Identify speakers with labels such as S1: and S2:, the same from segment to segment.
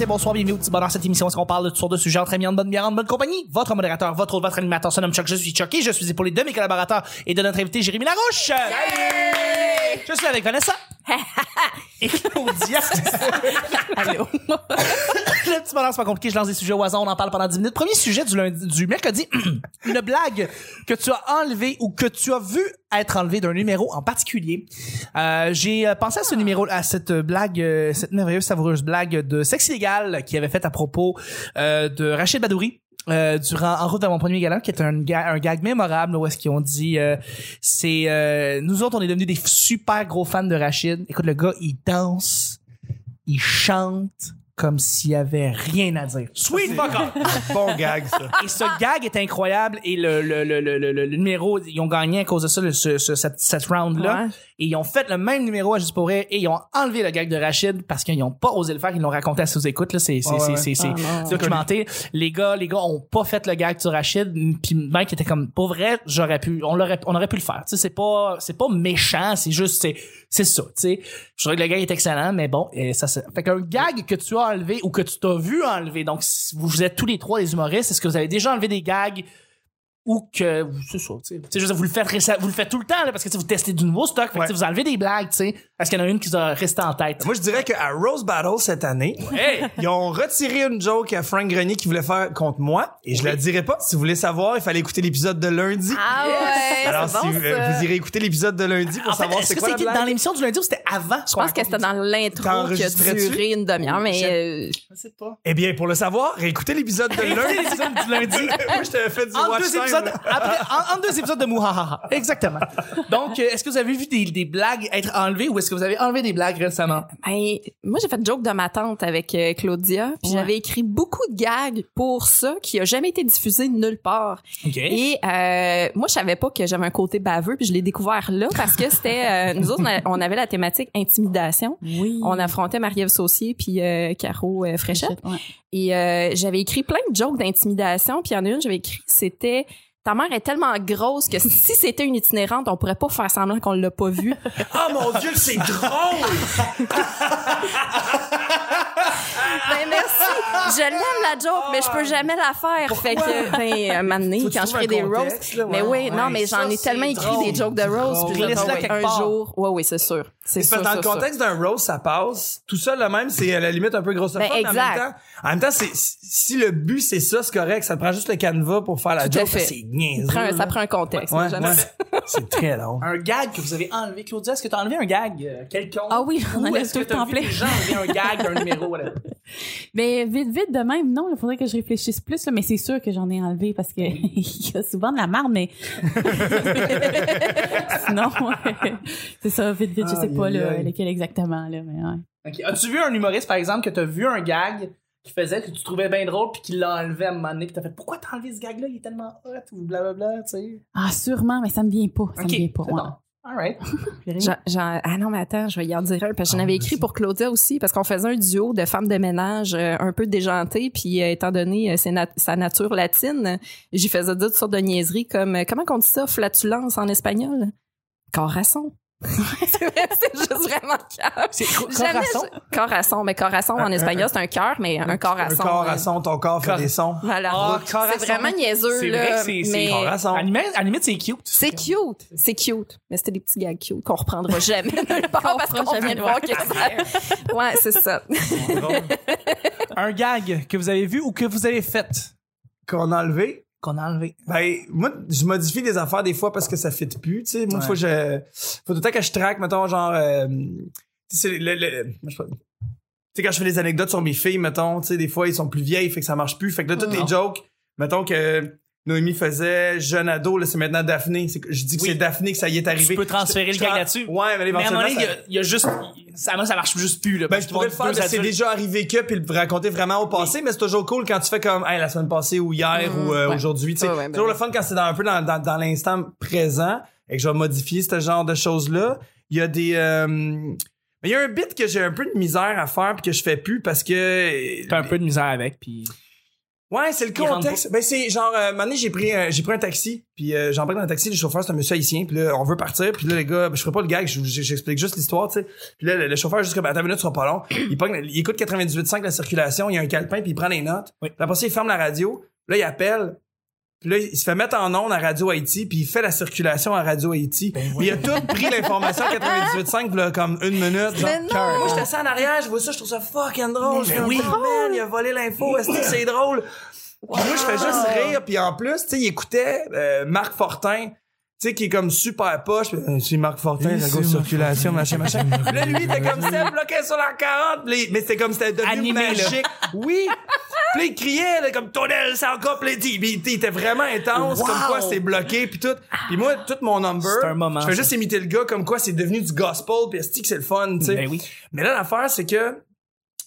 S1: matin, bonsoir, bienvenue au petit bonheur. Cette émission, où est-ce qu'on parle de toutes sortes de sujets entre amis, en bonne bière, en bonne compagnie? Votre modérateur, votre autre, votre animateur, son nom Chuck, je suis Chuck et je suis épaulé de mes collaborateurs et de notre invité Jérémy Larouche. Je suis avec Vanessa. Et Claudia.
S2: Allô?
S1: Le petit bonheur, c'est pas compliqué, je lance des sujets au hasard, on en parle pendant 10 minutes. Premier sujet du lundi, du mercredi. Une blague que tu as enlevée ou que tu as vu être enlevée d'un numéro en particulier. Euh, j'ai pensé à ce numéro, à cette blague, euh, cette merveilleuse, savoureuse blague de sexe illégal qui avait fait à propos euh, de Rachid Badouri. Euh, durant en route vers mon premier galant qui est un, un gag mémorable où est-ce qu'ils ont dit euh, c'est euh, nous autres on est devenus des super gros fans de Rachid. Écoute le gars il danse il chante comme s'il y avait rien à dire. Sweet fuck off!
S3: Bon gag, ça.
S1: et ce gag est incroyable et le, le, le, le, le- le numéro ils ont gagné à cause de ça le- ce, ce- cette, cette round là
S2: Ouais.
S1: et ils ont fait le même numéro à juste pour rire et ils ont enlevé le gag de Rachid parce qu'ils ont pas osé le faire. Ils l'ont raconté à sous écoute là. C'est c'est
S3: Ouais,
S1: c'est
S3: ouais.
S1: c'est c'est
S2: Ah,
S1: documenté. Les gars les gars ont pas fait le gag sur Rachid puis Mike était comme pour vrai j'aurais pu on l'aurait on aurait pu le faire. Tu sais c'est pas c'est pas méchant c'est juste c'est c'est ça tu sais. Je trouvais que le gag est excellent mais bon et ça c'est fait qu'un gag que tu as enlevé ou que tu t'as vu enlever. Donc si vous êtes tous les trois des humoristes est-ce que vous avez déjà enlevé des gags ou que c'est ça tu sais. Vous le faites vous le faites tout le temps là, parce que vous testez du nouveau stock fait que,
S3: Ouais.
S1: vous enlevez des blagues tu sais est-ce qu'il y en a une qui va rester en tête?
S3: Moi, je dirais qu'à Rose Battle cette année, ils ont retiré une joke à Frank Grenier qui voulait faire contre moi. Et je la dirai pas. Si vous voulez savoir, il fallait écouter l'épisode de lundi.
S2: Ah ouais,
S3: Alors,
S2: c'est
S3: si
S2: bon,
S3: vous,
S2: ça.
S3: vous irez écouter l'épisode de lundi pour
S1: en fait,
S3: savoir
S1: est-ce
S3: c'est
S1: que
S3: quoi la
S1: dans l'émission du lundi ou c'était avant?
S2: Je pense que c'était dans l'intro qui a duré une demi-heure, mais euh,
S1: je sais pas.
S3: Eh bien, pour le savoir, réécoutez l'épisode de lundi.
S1: l'épisode du lundi.
S3: Moi, je t'avais fait du
S1: en
S3: watch
S1: deux
S3: time,
S1: épisodes après en, en deux épisodes de Mouhahaha. Exactement. Donc euh, est-ce que vous avez vu des, des blagues être enlevées ou est-ce que vous avez enlevé des blagues récemment
S2: ben, moi j'ai fait joke de ma tante avec euh, Claudia, puis
S1: Ouais.
S2: j'avais écrit beaucoup de gags pour ça qui a jamais été diffusé nulle part. Et euh, moi je savais pas que j'avais un côté baveux, puis je l'ai découvert là parce que c'était euh, nous autres on avait la thématique intimidation.
S4: Oui.
S2: On affrontait Marie-Ève Saucier puis euh, Caro euh, Fréchette.
S4: Ouais.
S2: Et euh, j'avais écrit plein de jokes d'intimidation. Puis il y en a une, j'avais écrit, c'était ta mère est tellement grosse que si c'était une itinérante, on pourrait pas faire semblant qu'on l'a pas vue.
S3: Oh mon Dieu, c'est drôle!
S2: ben merci, je l'aime la joke, mais je peux jamais la faire. Fait que ben un moment donné, quand je
S3: un
S2: des roasts,
S3: là,
S2: mais
S3: ouais.
S2: oui, non, mais j'en ai tellement écrit
S3: drôle.
S2: des jokes de roast. Puis
S1: Laisse-la
S2: dire,
S1: quelque
S2: un
S1: part.
S2: jour, ouais, oui, c'est sûr, c'est sûr,
S3: dans le contexte d'un roast, ça passe. Tout ça, le même, c'est à la limite un peu grossophobe.
S2: Ben,
S3: mais en même
S2: exact.
S3: temps, en même temps, c'est, si le but c'est ça, c'est correct. Ça te prend juste le canevas pour faire la
S2: Tout
S3: joke. C'est niaiseux.
S2: Un- ça
S3: là.
S2: prend un contexte.
S3: Ouais. C'est très long.
S1: un gag que vous avez enlevé Claudia est-ce que tu as enlevé un gag euh, quelconque?
S4: Ah oui, on
S1: ou
S4: enlève
S1: est-ce
S4: tout
S1: que
S4: le
S1: des gens enlever un gag d'un numéro?
S4: Mais vite, vite de même, non, il faudrait que je réfléchisse plus, là, mais c'est sûr que j'en ai enlevé parce que il y a souvent de la marde, mais sinon, c'est ça, vite, vite, je sais pas là, lequel exactement, là, mais ouais.
S1: Ok. As-tu vu un humoriste, par exemple, que t'as vu un gag qui faisait que tu trouvais bien drôle puis qu'il l'a enlevé à un moment donné puis t'as fait pourquoi t'as enlevé ce gag-là? Il est tellement hot ou blablabla tu sais
S4: Ah, sûrement, mais ça me vient pas, ça me vient pas. ouais.
S1: Bon. alright
S2: J'en- j'en- ah non, mais attends, je vais y en dire un. Parce que j'en
S3: Ah,
S2: avais écrit pour Claudia aussi, parce qu'on faisait un duo de femmes de ménage euh, un peu déjantées, puis euh, étant donné euh, nat- sa nature latine, j'y faisais dire toutes sortes de niaiseries comme, comment on dit ça, flatulence en espagnol? Corazon. c'est vrai, c'est juste vraiment calme.
S1: c'est corazon
S2: je- Corazon, mais corazon en
S3: Un-
S2: espagnol, c'est un cœur, mais un corazon.
S3: Un corps
S2: euh,
S3: à son, ton corps fait
S1: Cor-
S3: des sons.
S2: Voilà.
S1: Corazon.
S2: c'est vraiment niaiseux,
S1: c'est
S2: là.
S1: vrai que c'est c'est
S2: mais
S3: Corazon.
S1: à la limite- à la limite c'est cute
S2: c'est cute. C'est cute. Mais c'était des petits gags cute qu'on reprendra jamais nulle part parce qu'on
S4: jamais
S2: vient de voir que ça. Ouais, c'est ça.
S1: un gag que vous avez vu ou que vous avez fait?
S3: Qu'on a enlevé?
S1: Qu'on a enlevé
S3: Ben, moi, je modifie des affaires des fois parce que ça fit plus, tu sais. Moi,
S1: Ouais.
S3: faut que je, faut tout le temps que je traque, mettons, genre, euh, tu sais, c'est le, le- moi, je sais pas. Tu sais, quand je fais des anecdotes sur mes filles, mettons, tu sais, des fois, ils sont plus vieilles, fait que ça marche plus. Fait que là, toutes
S1: Non.
S3: les jokes, mettons que Noémie faisait jeune ado, là, c'est maintenant Daphné. C'est je dis que
S1: Oui.
S3: c'est Daphné que ça y est arrivé.
S1: tu peux transférer
S3: Je-
S1: le
S3: tra-
S1: là-dessus
S3: Ouais, mais
S1: mais à un moment donné il y a- il y, a juste ça moi ça marche juste plus là
S3: ben, je pourrais le faire, mais c'est déjà arrivé que, puis le raconter vraiment au passé, mais c'est toujours cool quand tu fais comme, hey, la semaine passée ou hier ou euh,
S4: ouais.
S3: aujourd'hui, tu sais.
S2: Ouais, ben
S3: toujours le fun quand c'est dans, un peu dans, dans, dans l'instant présent et que je vais modifier ce genre de choses-là. Il y a des, euh, mais il y a un bit que j'ai un peu de misère à faire puis que je fais plus parce que
S1: t'as un peu de misère avec puis
S3: Ouais, c'est le contexte. Ben c'est genre euh, un j'ai pris un, j'ai pris un taxi, puis euh, j'embarque dans un taxi, le chauffeur c'est un monsieur haïtien, puis là on veut partir, puis là les gars, ben, je ferai pas le gag, je- je- j'explique juste l'histoire, tu sais. Puis là le, le chauffeur comme attends une minute, sera pas long. Il, pogne- il écoute 98.5 la circulation, il y a un calepin, puis il prend les notes.
S1: Oui.
S3: Puis après ça il ferme la radio, là il appelle. Puis là, il se fait mettre en onde à Radio Haïti, puis il fait la circulation à Radio Haïti.
S1: Ben
S3: il a tout pris l'information à 98.5, là, comme une minute. Genre,
S2: Mais non!
S3: moi, j'étais assis en arrière, je vois ça, je trouve ça fucking drôle. Je fais,
S1: oui.
S3: oh, man, il a volé l'info, est-ce que c'est drôle? Puis moi, je fais juste rire, puis en plus, tu sais, il écoutait euh, Marc Fortin, tu sais, qui est comme super poche. Euh, C'est Marc Fortin, la grosse circulation, machin, machin. Là, lui, était comme ça, bloqué sur la 40. Puis là, mais c'était comme, c'était devenu
S1: Animé,
S3: magique. Oui! Puis il criait, là, comme, Tonnel, c'est encore. Puis il était vraiment intense,
S1: Wow.
S3: comme quoi c'est bloqué, puis tout. Puis moi, tout mon number,
S1: C'est un moment,
S3: je fais
S1: ça.
S3: juste imiter le gars, comme quoi c'est devenu du gospel, puis est que c'est le fun, tu sais?
S1: Ben oui.
S3: Mais là, l'affaire, c'est que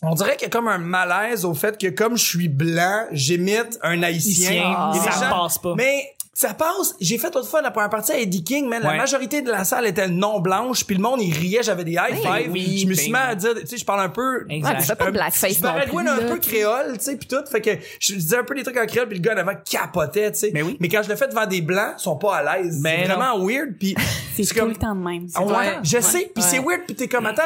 S3: on dirait qu'il y a comme un malaise au fait que comme je suis blanc, j'imite un haïtien.
S1: Ça
S3: gens-
S1: passe pas.
S3: Mais ça passe. J'ai fait autrefois la première partie à Eddie King, mais la
S1: Ouais.
S3: majorité de la salle était non blanche, puis le monde il riait, j'avais des high five.
S1: oui,
S3: je me suis mis
S1: ben
S3: à dire, tu sais, je parle un peu
S1: Exact.
S2: Ouais, tu fais pas de blackface
S3: je
S2: non
S3: parlais
S2: plus,
S3: un
S2: là,
S3: peu créole, tu sais, puis tout. Fait que je disais un peu des trucs en créole, puis le gars en avant capotait, tu sais.
S1: Mais oui.
S3: Mais quand je le fais devant des blancs, ils sont pas à l'aise.
S1: Ben
S3: c'est vraiment weird, puis
S4: C'est tout
S3: comme-
S4: le temps de même.
S3: ah ouais, je
S4: Ouais.
S3: sais, puis
S2: Ouais.
S3: c'est weird, puis t'es comme attends,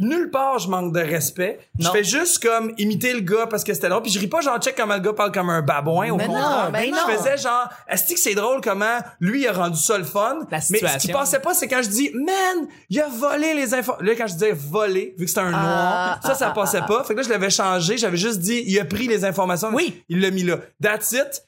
S3: nulle part je manque de respect. Je
S1: Non.
S3: fais juste comme imiter le gars parce que c'était drôle, puis je ris pas genre check comment le gars parle comme un babouin au
S2: Mais non,
S3: contraire.
S2: ben
S3: je
S2: non.
S3: faisais genre est-ce que c'est drôle comment lui a rendu ça le fun
S1: La
S3: Mais ce qui passait pas c'est quand je dis man, il a volé les infos. Là quand je disais voler, vu que c'était un noir,
S2: Ah,
S3: ça ça passait pas. Fait que là je l'avais changé, j'avais juste dit il a pris les informations,
S1: Oui.
S3: il l'a mis là. That's it.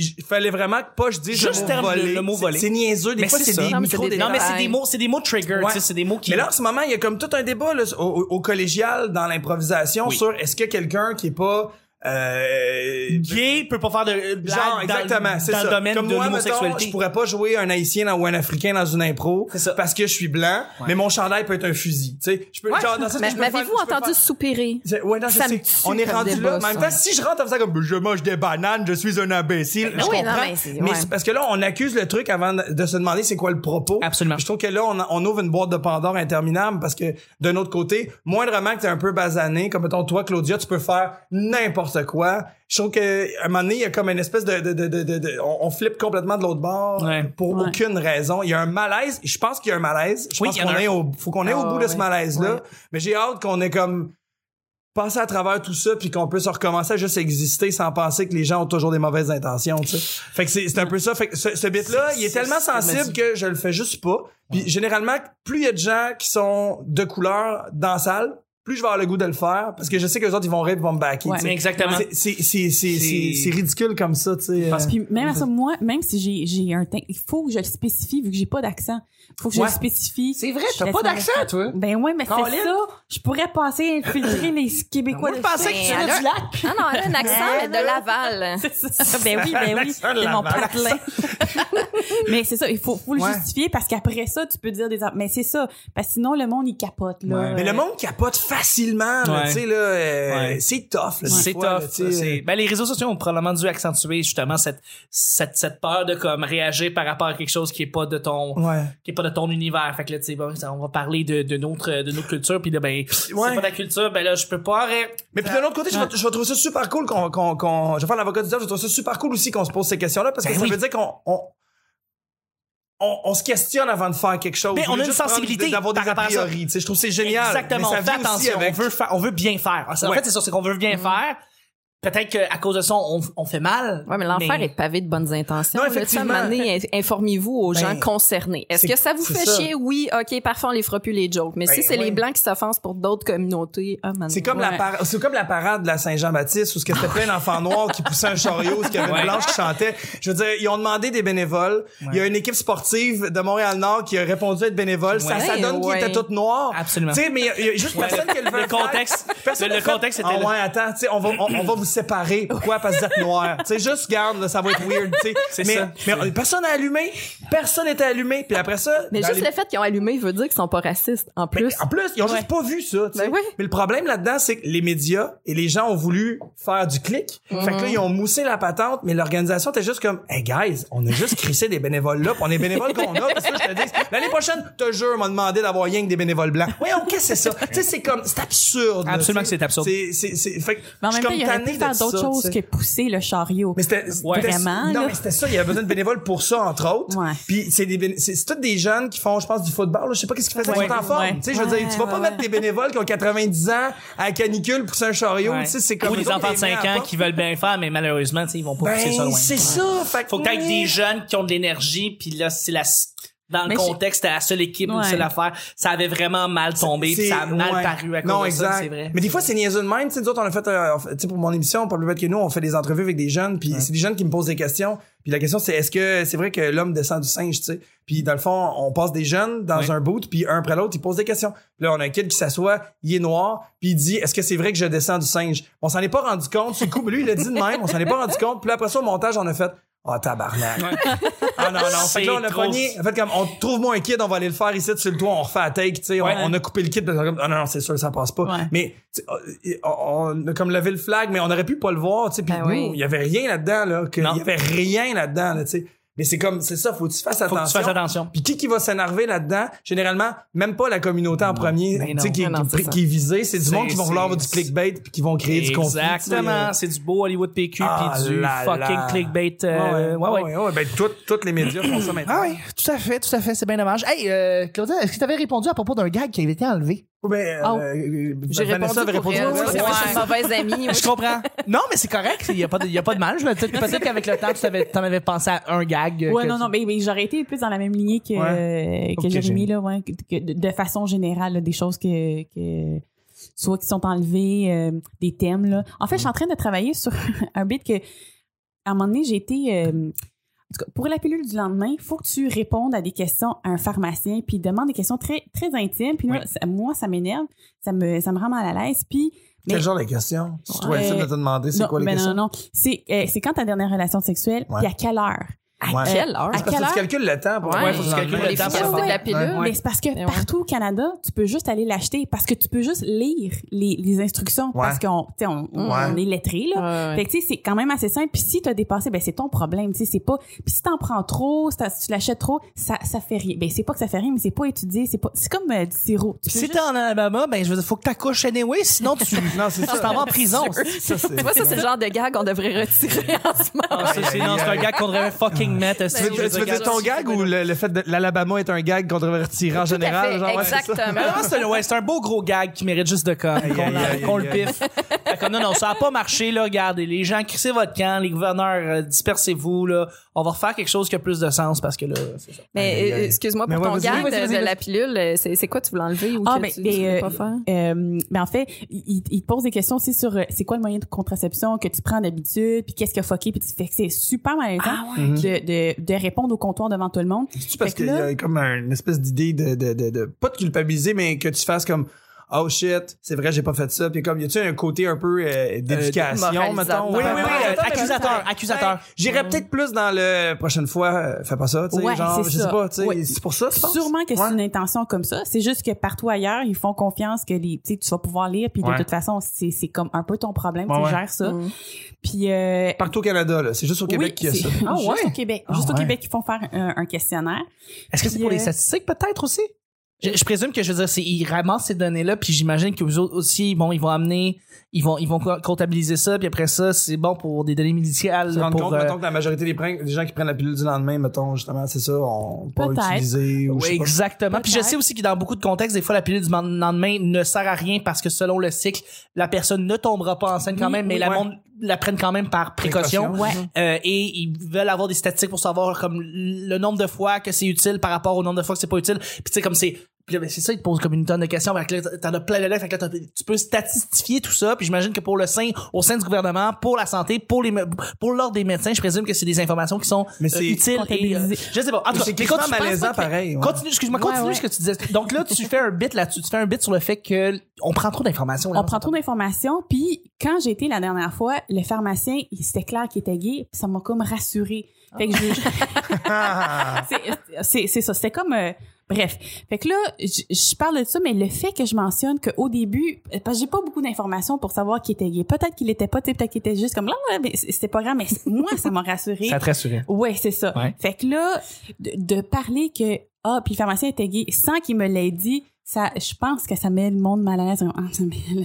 S3: Il fallait vraiment que pas je dise
S1: Juste
S3: le mot voler.
S1: le mot
S3: C'est-
S1: voler.
S3: C'est niaiseux, des
S1: Mais
S3: fois
S1: c'est
S3: des
S2: Non, des-
S1: Non, mais c'est des mots, c'est des mots trigger,
S3: Ouais.
S1: c'est des mots qui.
S3: Mais là, en ce moment, il y a comme tout un débat là, au, au- au collégial dans l'improvisation
S1: Oui.
S3: sur est-ce que quelqu'un qui est pas euh,
S1: gay peut pas faire de blague
S3: genre
S1: dans-
S3: exactement, c'est
S1: dans
S3: ça.
S1: le domaine
S3: Comme
S1: de
S3: moi, mettons, je pourrais pas jouer un haïtien dans- ou un africain dans une impro
S1: C'est ça.
S3: parce que je suis blanc, mais mon chandail peut être un fusil, tu sais. Je peux
S1: Ouais.
S3: genre dans ça,
S2: Mais
S3: je peux faire-
S2: M'avez-vous entendu
S3: faire-
S2: soupirer?
S3: c'est- Ouais, non, je
S2: Ça
S3: sais. On est
S2: comme
S3: rendu là. Mais en même
S2: ça.
S3: temps, si je rentre en faisant comme je mange des bananes, je suis un imbécile. je
S2: oui,
S3: comprends.
S2: non, mais c'est-
S3: mais
S2: ouais.
S3: c'est parce que là, on accuse le truc avant de se demander c'est quoi le propos.
S1: Absolument.
S3: Puis Je trouve que là, on, on ouvre une boîte de Pandore interminable parce que d'un autre côté, moindrement que t'es un peu basané, comme mettons toi, Claudia, tu peux faire n'importe quoi. Je trouve que à un moment donné, il y a comme une espèce de, de, de, de, de- de- on, on flippe complètement de l'autre bord
S1: Ouais.
S3: pour
S4: Ouais.
S3: aucune raison. Il y a un malaise. Je pense qu'il y a un malaise. Je
S1: Oui,
S3: pense qu'on
S1: a
S3: est
S1: un.
S3: au, faut qu'on ait au
S2: Ah,
S3: bout de ce malaise-là.
S2: Ouais.
S3: Mais j'ai hâte qu'on ait comme passer à travers tout ça puis qu'on puisse recommencer à juste exister sans penser que les gens ont toujours des mauvaises intentions, tu sais. Fait que c'est un peu ça. Fait que ce, ce bit-là, il est tellement sensible que je le fais juste pas. Puis généralement, plus il y a de gens qui sont de couleur dans la salle, plus je vais avoir le goût de le faire parce que je sais que les autres ils vont rire, ils vont me backer.
S1: Ouais, exactement.
S3: C'est- ridicule comme ça, tu sais.
S1: Parce
S3: euh.
S4: Puis même à ça, moi, même si j'ai, un teint, il faut que je le spécifie vu que j'ai pas d'accent. Il faut que je le spécifie.
S5: C'est vrai, t'as pas d'accent, toi.
S4: Ben ouais, mais c'est ça. Je pourrais passer infiltrer les Québécois.
S1: Moi, je pensais que tu venais du lac.
S2: Non, non, elle a un accent, mais de Laval.
S4: C'est ça. Ben oui, ben oui. C'est mon patelin. mais c'est ça, il faut, faut le
S3: Ouais.
S4: justifier parce qu'après ça, tu peux dire des Mais c'est ça. Parce que sinon, le monde, il capote, là.
S1: Ouais.
S3: Mais le monde capote facilement, là,
S1: Ouais.
S3: tu sais là, euh,
S1: Ouais.
S3: c'est tough, là,
S1: C'est
S3: là,
S1: tough.
S3: sais.
S1: c'est- Ben, les réseaux sociaux ont probablement dû accentuer justement cette, cette, cette peur de comme réagir par rapport à quelque chose qui est pas de ton, qui est pas de ton univers. Fait que là, tu sais, bon, on va parler de, de notre, de notre culture puis là, ben, c'est pas ta culture, ben là, je peux pas arrêter.
S3: Mais puis de l'autre côté, je vais, je vais trouver ça super cool qu'on, qu'on, qu'on- je vais faire l'avocat du diable, je vais trouver ça super cool aussi qu'on se pose ces questions-là parce que
S1: Ben
S3: ça
S1: oui.
S3: veut dire qu'on, on, on, on se questionne avant de faire quelque chose.
S1: Mais
S3: Au
S1: on a une sensibilité
S3: d'avoir des
S1: par
S3: priori. Tu sais, je trouve c'est génial.
S1: Exactement.
S3: Mais
S1: On
S3: ça
S1: fait
S3: vient aussi
S1: attention.
S3: avec-
S1: On veut faire, on veut bien faire. En
S3: Ouais.
S1: fait, c'est ça, c'est qu'on veut bien faire. Peut-être qu'à cause de ça, on, on fait mal.
S2: Ouais, mais l'enfer est pavé de bonnes intentions.
S3: Non, effectivement.
S2: à informez-vous aux
S3: Ben,
S2: gens concernés. Est-ce
S3: c'est-
S2: que ça vous
S3: c'est
S2: fait
S3: ça.
S2: chier? Oui, OK, parfois on les fera plus les jokes. Mais
S3: Ben,
S2: si c'est
S3: ouais.
S2: les Blancs qui s'offensent pour d'autres communautés, ah, man,
S3: C'est comme la
S4: Ouais.
S3: par- c'est comme la parade de la Saint-Jean-Baptiste où ce que c'était plein d'enfants noirs qui poussaient un chariot, où ce qu'il y avait une
S1: Ouais.
S3: blanche qui chantait. Je veux dire, ils ont demandé des bénévoles. Il y a une équipe sportive de Montréal-Nord qui a répondu être bénévole. Ça,
S2: Ouais.
S3: ça donne qu'ils étaient toutes noirs.
S1: Absolument.
S3: Tu sais, mais il y a- il y, a juste personne qui le veut
S1: Le contexte-
S3: Personne
S1: le- contexte était
S3: Ah ouais, attends, tu sais, on va, on, on va vous séparer. Pourquoi? Parce que vous êtes noirs. Tu sais, juste garde, là, ça va être weird, tu sais.
S1: C'est
S3: mais,
S1: ça.
S3: mais personne n'a allumé. Personne n'était allumé. Puis après ça.
S2: Mais juste
S3: les-
S2: le fait qu'ils ont allumé veut dire qu'ils sont pas racistes, en
S3: mais
S2: plus.
S3: en plus, ils ont juste pas vu ça. tu sais.
S2: Ben oui.
S3: Mais le problème là-dedans, c'est que les médias et les gens ont voulu faire du clic. Fait que là, ils ont moussé la patente, mais l'organisation était juste comme, hey guys, on a juste crissé des bénévoles là, pis on est bénévoles qu'on a. Parce que je te dis, l'année prochaine, te jure, on m'a demandé d'avoir rien que des bénévoles blancs. Oui, qu'est-ce que c'est ça? tu sais, c'est comme, c'est absurde.
S1: Absolument que c'est absurde.
S3: C'est, c'est, c'est, fait que
S4: Mais en même temps, il aurait faire d'autres
S3: ça,
S4: choses que pousser le chariot.
S3: Mais c'était
S1: Ouais.
S4: Vraiment,
S3: Non,
S4: là.
S3: mais c'était ça. Il y avait besoin de bénévoles pour ça, entre autres.
S4: Ouais.
S3: Puis c'est des c'est c'est tous des jeunes qui font, je pense, du football. là. Je sais pas qu'est-ce qu'ils faisaient
S4: Ouais.
S3: en forme.
S4: Ouais.
S3: Tu sais, je veux dire, tu vas pas
S4: Ouais,
S3: mettre des bénévoles qui ont 90 ans à la canicule pour un chariot.
S1: Ouais.
S3: Tu sais, c'est comme
S1: Ou
S3: autres,
S1: enfants de
S3: les mets
S1: 5
S3: à
S1: ans qui veulent bien faire, mais malheureusement, tu sais, ils vont pas pousser ça
S3: Ben,
S1: loin.
S3: c'est ça. Fait que
S1: Faut que t'aies des jeunes qui ont de l'énergie, puis là, c'est la dans le
S2: Mais
S1: contexte, c'était la seule équipe ou
S4: Ouais.
S1: la seule affaire. Ça avait vraiment mal tombé, ça a mal
S3: ouais.
S1: paru à cause
S3: non,
S1: de
S3: exact.
S1: ça, c'est vrai.
S3: Mais des fois, c'est niaiseux de même. Tu sais, nous autres, on a fait, euh, fait- tu sais, pour mon émission, pas plus bête que nous, on fait des entrevues avec des jeunes, puis c'est des jeunes qui me posent des questions. Puis la question, c'est est-ce que c'est vrai que l'homme descend du singe, tu sais? Puis dans le fond, on passe des jeunes dans
S1: Ouais.
S3: un boot, puis un après l'autre, ils posent des questions. Là, on a un kid qui s'assoit, il est noir, puis il dit est-ce que c'est vrai que je descends du singe? On s'en est pas rendu compte. Le coup, lui, il a dit de même, on s'en est pas rendu compte. Puis là, après ça, au montage, on a fait Ah, tabarnak. Ah non, non. Fait que là, on a pogné. En fait, comme, on trouve-moi un kid, on va aller le faire ici sur le toit, on refait la take, tu sais. on-
S1: Ouais.
S3: On, a coupé le kid, parce que, ah non, non, c'est sûr, ça passe pas.
S4: Ouais.
S3: Mais, tu sais, on, on a comme levé le flag, mais on aurait pu pas le voir, tu sais. Puis
S2: Ben oui.
S3: il y avait rien là-dedans, là. que-. Il y avait rien là-dedans, là, tu sais. Mais c'est comme, c'est ça, faut que tu fasses
S1: Faut
S3: attention.
S1: que tu fasses attention.
S3: Puis qui qui va s'énerver là-dedans? Généralement, même pas la communauté en premier,
S1: Ben
S3: tu sais, qui,
S2: Non,
S3: est visée. C'est du monde qui vont vouloir avoir du clickbait puis qui vont créer du conflit.
S1: Exactement, c'est du beau Hollywood PQ
S3: Ah
S1: puis du
S3: là
S1: fucking
S3: là.
S1: clickbait. euh, ouais, ouais.
S3: ouais, ouais. Ben, tout- tous les médias font ça maintenant.
S1: Ah oui, tout à fait, tout à fait, c'est bien dommage. Hey, euh, Claudia, est-ce que tu avais répondu à propos d'un gag qui avait été enlevé?
S3: Ben,
S2: Oh.
S3: euh,
S2: J'ai
S3: Vanessa
S2: répondu
S3: avait répondu. pour
S2: Oui,
S3: elle.
S2: c'est une mauvaise amie.
S1: Je comprends. Non, mais c'est correct, il y a pas de, il y a pas de mal. Je me peut-être peut-être qu'avec le temps, tu t'avais, t'en avais pensé à un gag. euh,
S4: Ouais, non,
S1: tu-
S4: non, mais, mais j'aurais été plus dans la même lignée que,
S3: Ouais.
S4: euh, que Jérémy, là, ouais, que- que de, de façon générale, là, des choses que, que soit qui sont enlevées, euh, des thèmes, là. En fait, je suis en train de travailler sur un bit que, à un moment donné, j'ai été, euh, en tout cas, pour la pilule du lendemain, il faut que tu répondes à des questions à un pharmacien, puis il demande des questions très, très intimes, puis
S1: Oui.
S4: moi, ça m'énerve, ça me, ça me rend mal à l'aise, puis
S3: Quel genre de question? Si tu essayer de te demander, c'est
S4: non,
S3: quoi les
S4: ben
S3: questions?
S4: non, non, c'est, euh, c'est quand ta dernière relation sexuelle, puis à quelle heure?
S2: À
S3: Ouais.
S2: quelle heure?
S4: À
S3: Parce que
S4: quelle
S3: tu calcules le temps pour
S2: Ouais,
S3: Ouais,
S1: faut que tu
S3: le
S1: calcules le temps pour
S2: la pilule.
S4: Mais c'est parce que partout au Canada, tu peux juste aller l'acheter parce que tu peux juste lire les, les instructions
S3: Ouais.
S4: parce qu'on tu sais, on, on,
S3: Ouais.
S4: on est lettré là. Fait que tu sais c'est quand même assez simple puis si tu as dépassé ben c'est ton problème, tu sais c'est pas puis si t'en prends trop, si, t'as- si tu l'achètes trop, ça ça fait rien. Ben c'est pas que ça fait rien mais c'est pas étudié, c'est pas c'est comme euh, du sirop. Tu
S1: si
S4: juste-
S1: t'es en Alabama, ben, je veux dire, faut que t'accouches anyway, sinon tu,
S3: Non, c'est ça.
S1: tu t'en vas en prison.
S3: Ça, c'est-
S2: Tu vois, ça, c'est le genre de gag qu'on devrait retirer en ce moment.
S1: Ah, non, c'est un gag qu'on devrait fucking mettre.
S3: Tu veux,
S2: Ben,
S3: tu veux dire ton gag ou le, le fait de l'Alabama est un gag qu'on devrait retirer en
S2: Tout à
S3: général? genre, ouais,
S2: exactement.
S1: Mais non, c'est un, ouais, c'est un beau gros gag qui mérite juste de comme, qu'on, le piffe. Non, non, ça a pas marché, là, regardez. Les gens, crissez votre camp, les gouverneurs, euh, dispersez-vous, là. On va refaire quelque chose qui a plus de sens parce que là, c'est ça.
S2: Mais euh, excuse-moi
S3: Mais
S2: pour
S3: ouais,
S2: ton gag de, la pilule. euh, C'est quoi tu veux l'enlever ou
S4: Ah,
S2: que tu, veux
S4: euh,
S2: pas faire?
S4: Euh, ben en fait, il, te pose des questions aussi sur euh, c'est quoi le moyen de contraception que tu prends d'habitude, puis qu'est-ce qui a fucké, puis tu fais que c'est super malaisant
S3: Mhm.
S4: De, de, de répondre au comptoir devant tout le monde.
S3: C'est-tu parce qu'il y a comme une espèce d'idée de, de, de, de, pas de culpabiliser, mais que tu fasses comme, oh shit, c'est vrai, j'ai pas fait ça. Puis comme, y a-tu un côté un peu euh, d'éducation,
S2: moralisateur.
S3: mettons?
S1: Oui, oui, oui,
S3: Ouais,
S1: euh,
S3: attends,
S1: accusateur,
S3: je-
S1: accusateur.
S3: Ouais, J'irais peut-être plus dans le prochaine fois, euh, fais pas ça, tu sais,
S4: Ouais,
S3: genre, je sais pas, tu sais,
S4: Ouais.
S3: c'est pour ça, tu penses?
S4: Sûrement que c'est une intention comme ça. C'est juste que partout ailleurs, ils font confiance que les, tu sais, tu vas pouvoir lire, puis de
S3: Ouais.
S4: toute façon, c'est c'est comme un peu ton problème,
S3: Ouais,
S4: tu
S3: ouais.
S4: gères ça.
S2: Mm.
S4: Puis euh,
S3: Partout au Canada, là. C'est juste au Québec
S4: oui,
S3: qu'il y a ça.
S1: Ah,
S4: juste
S1: ouais?
S4: au Québec,
S3: Ah,
S4: juste au. Québec, ils font faire un, questionnaire.
S1: Est-ce que c'est pour les
S4: euh,
S1: statistiques peut-être aussi? Je, je présume que je veux dire, c'est, ils ramassent ces données-là, puis j'imagine que vous autres aussi, bon, ils vont amener, ils vont, ils vont co- comptabiliser ça, puis après ça, c'est bon pour des données médicales.
S3: Tu te rends
S1: pour,
S3: compte,
S1: euh,
S3: mettons, que la majorité des, gens qui prennent la pilule du lendemain, mettons, justement, c'est ça, on pas utilisé ou je
S1: Oui,
S3: pas.
S1: exactement. Puis je sais aussi que dans beaucoup de contextes, des fois, la pilule du lendemain ne sert à rien parce que selon le cycle, la personne ne tombera pas enceinte quand
S4: Oui,
S1: même, mais
S4: oui.
S1: la
S3: Ouais.
S1: monde la prennent quand même par précaution.
S3: Précaution.
S4: Ouais.
S1: Euh, et ils veulent avoir des statistiques pour savoir comme le nombre de fois que c'est utile par rapport au nombre de fois que c'est pas utile. Puis tu sais comme c'est puis là, ben, c'est ça, ils te posent comme une tonne de questions. Fait que là, t'en as plein de lettres. Fait que là, tu peux statistifier tout ça. Puis j'imagine que pour le sein, au sein du gouvernement, pour la santé, pour les, pour l'ordre des médecins, je présume que c'est des informations qui sont
S3: Mais
S1: euh, utiles. Et, euh, je sais pas. En tout cas,
S3: C'est malaisant pareil. ouais.
S1: Continue, excuse-moi, continue
S4: ouais.
S1: ce que tu disais. Donc là, tu fais un bit là-dessus. Tu fais un bit sur le fait que on prend trop d'informations.
S4: On prend trop d'informations. Puis quand j'ai été la dernière fois, le pharmacien, il- c'était clair qu'il était gay. Puis ça m'a comme rassuré. Fait que je, c'est- c'est c'est ça. C'était comme euh, bref. Fait que là, je, je parle de ça, mais le fait que je mentionne qu'au début, parce que j'ai pas beaucoup d'informations pour savoir qu'il était gay. Peut-être qu'il était pas, tu sais, peut-être qu'il était juste comme là, là, mais c'était pas grave. Mais moi, ça m'a rassuré.
S1: Ça te rassurait.
S4: Ouais, c'est ça.
S1: Ouais.
S4: Fait que là, de, de parler que ah, puis le pharmacien était gay sans qu'il me l'ait dit, ça, je pense que ça met le monde mal à l'aise. Ah,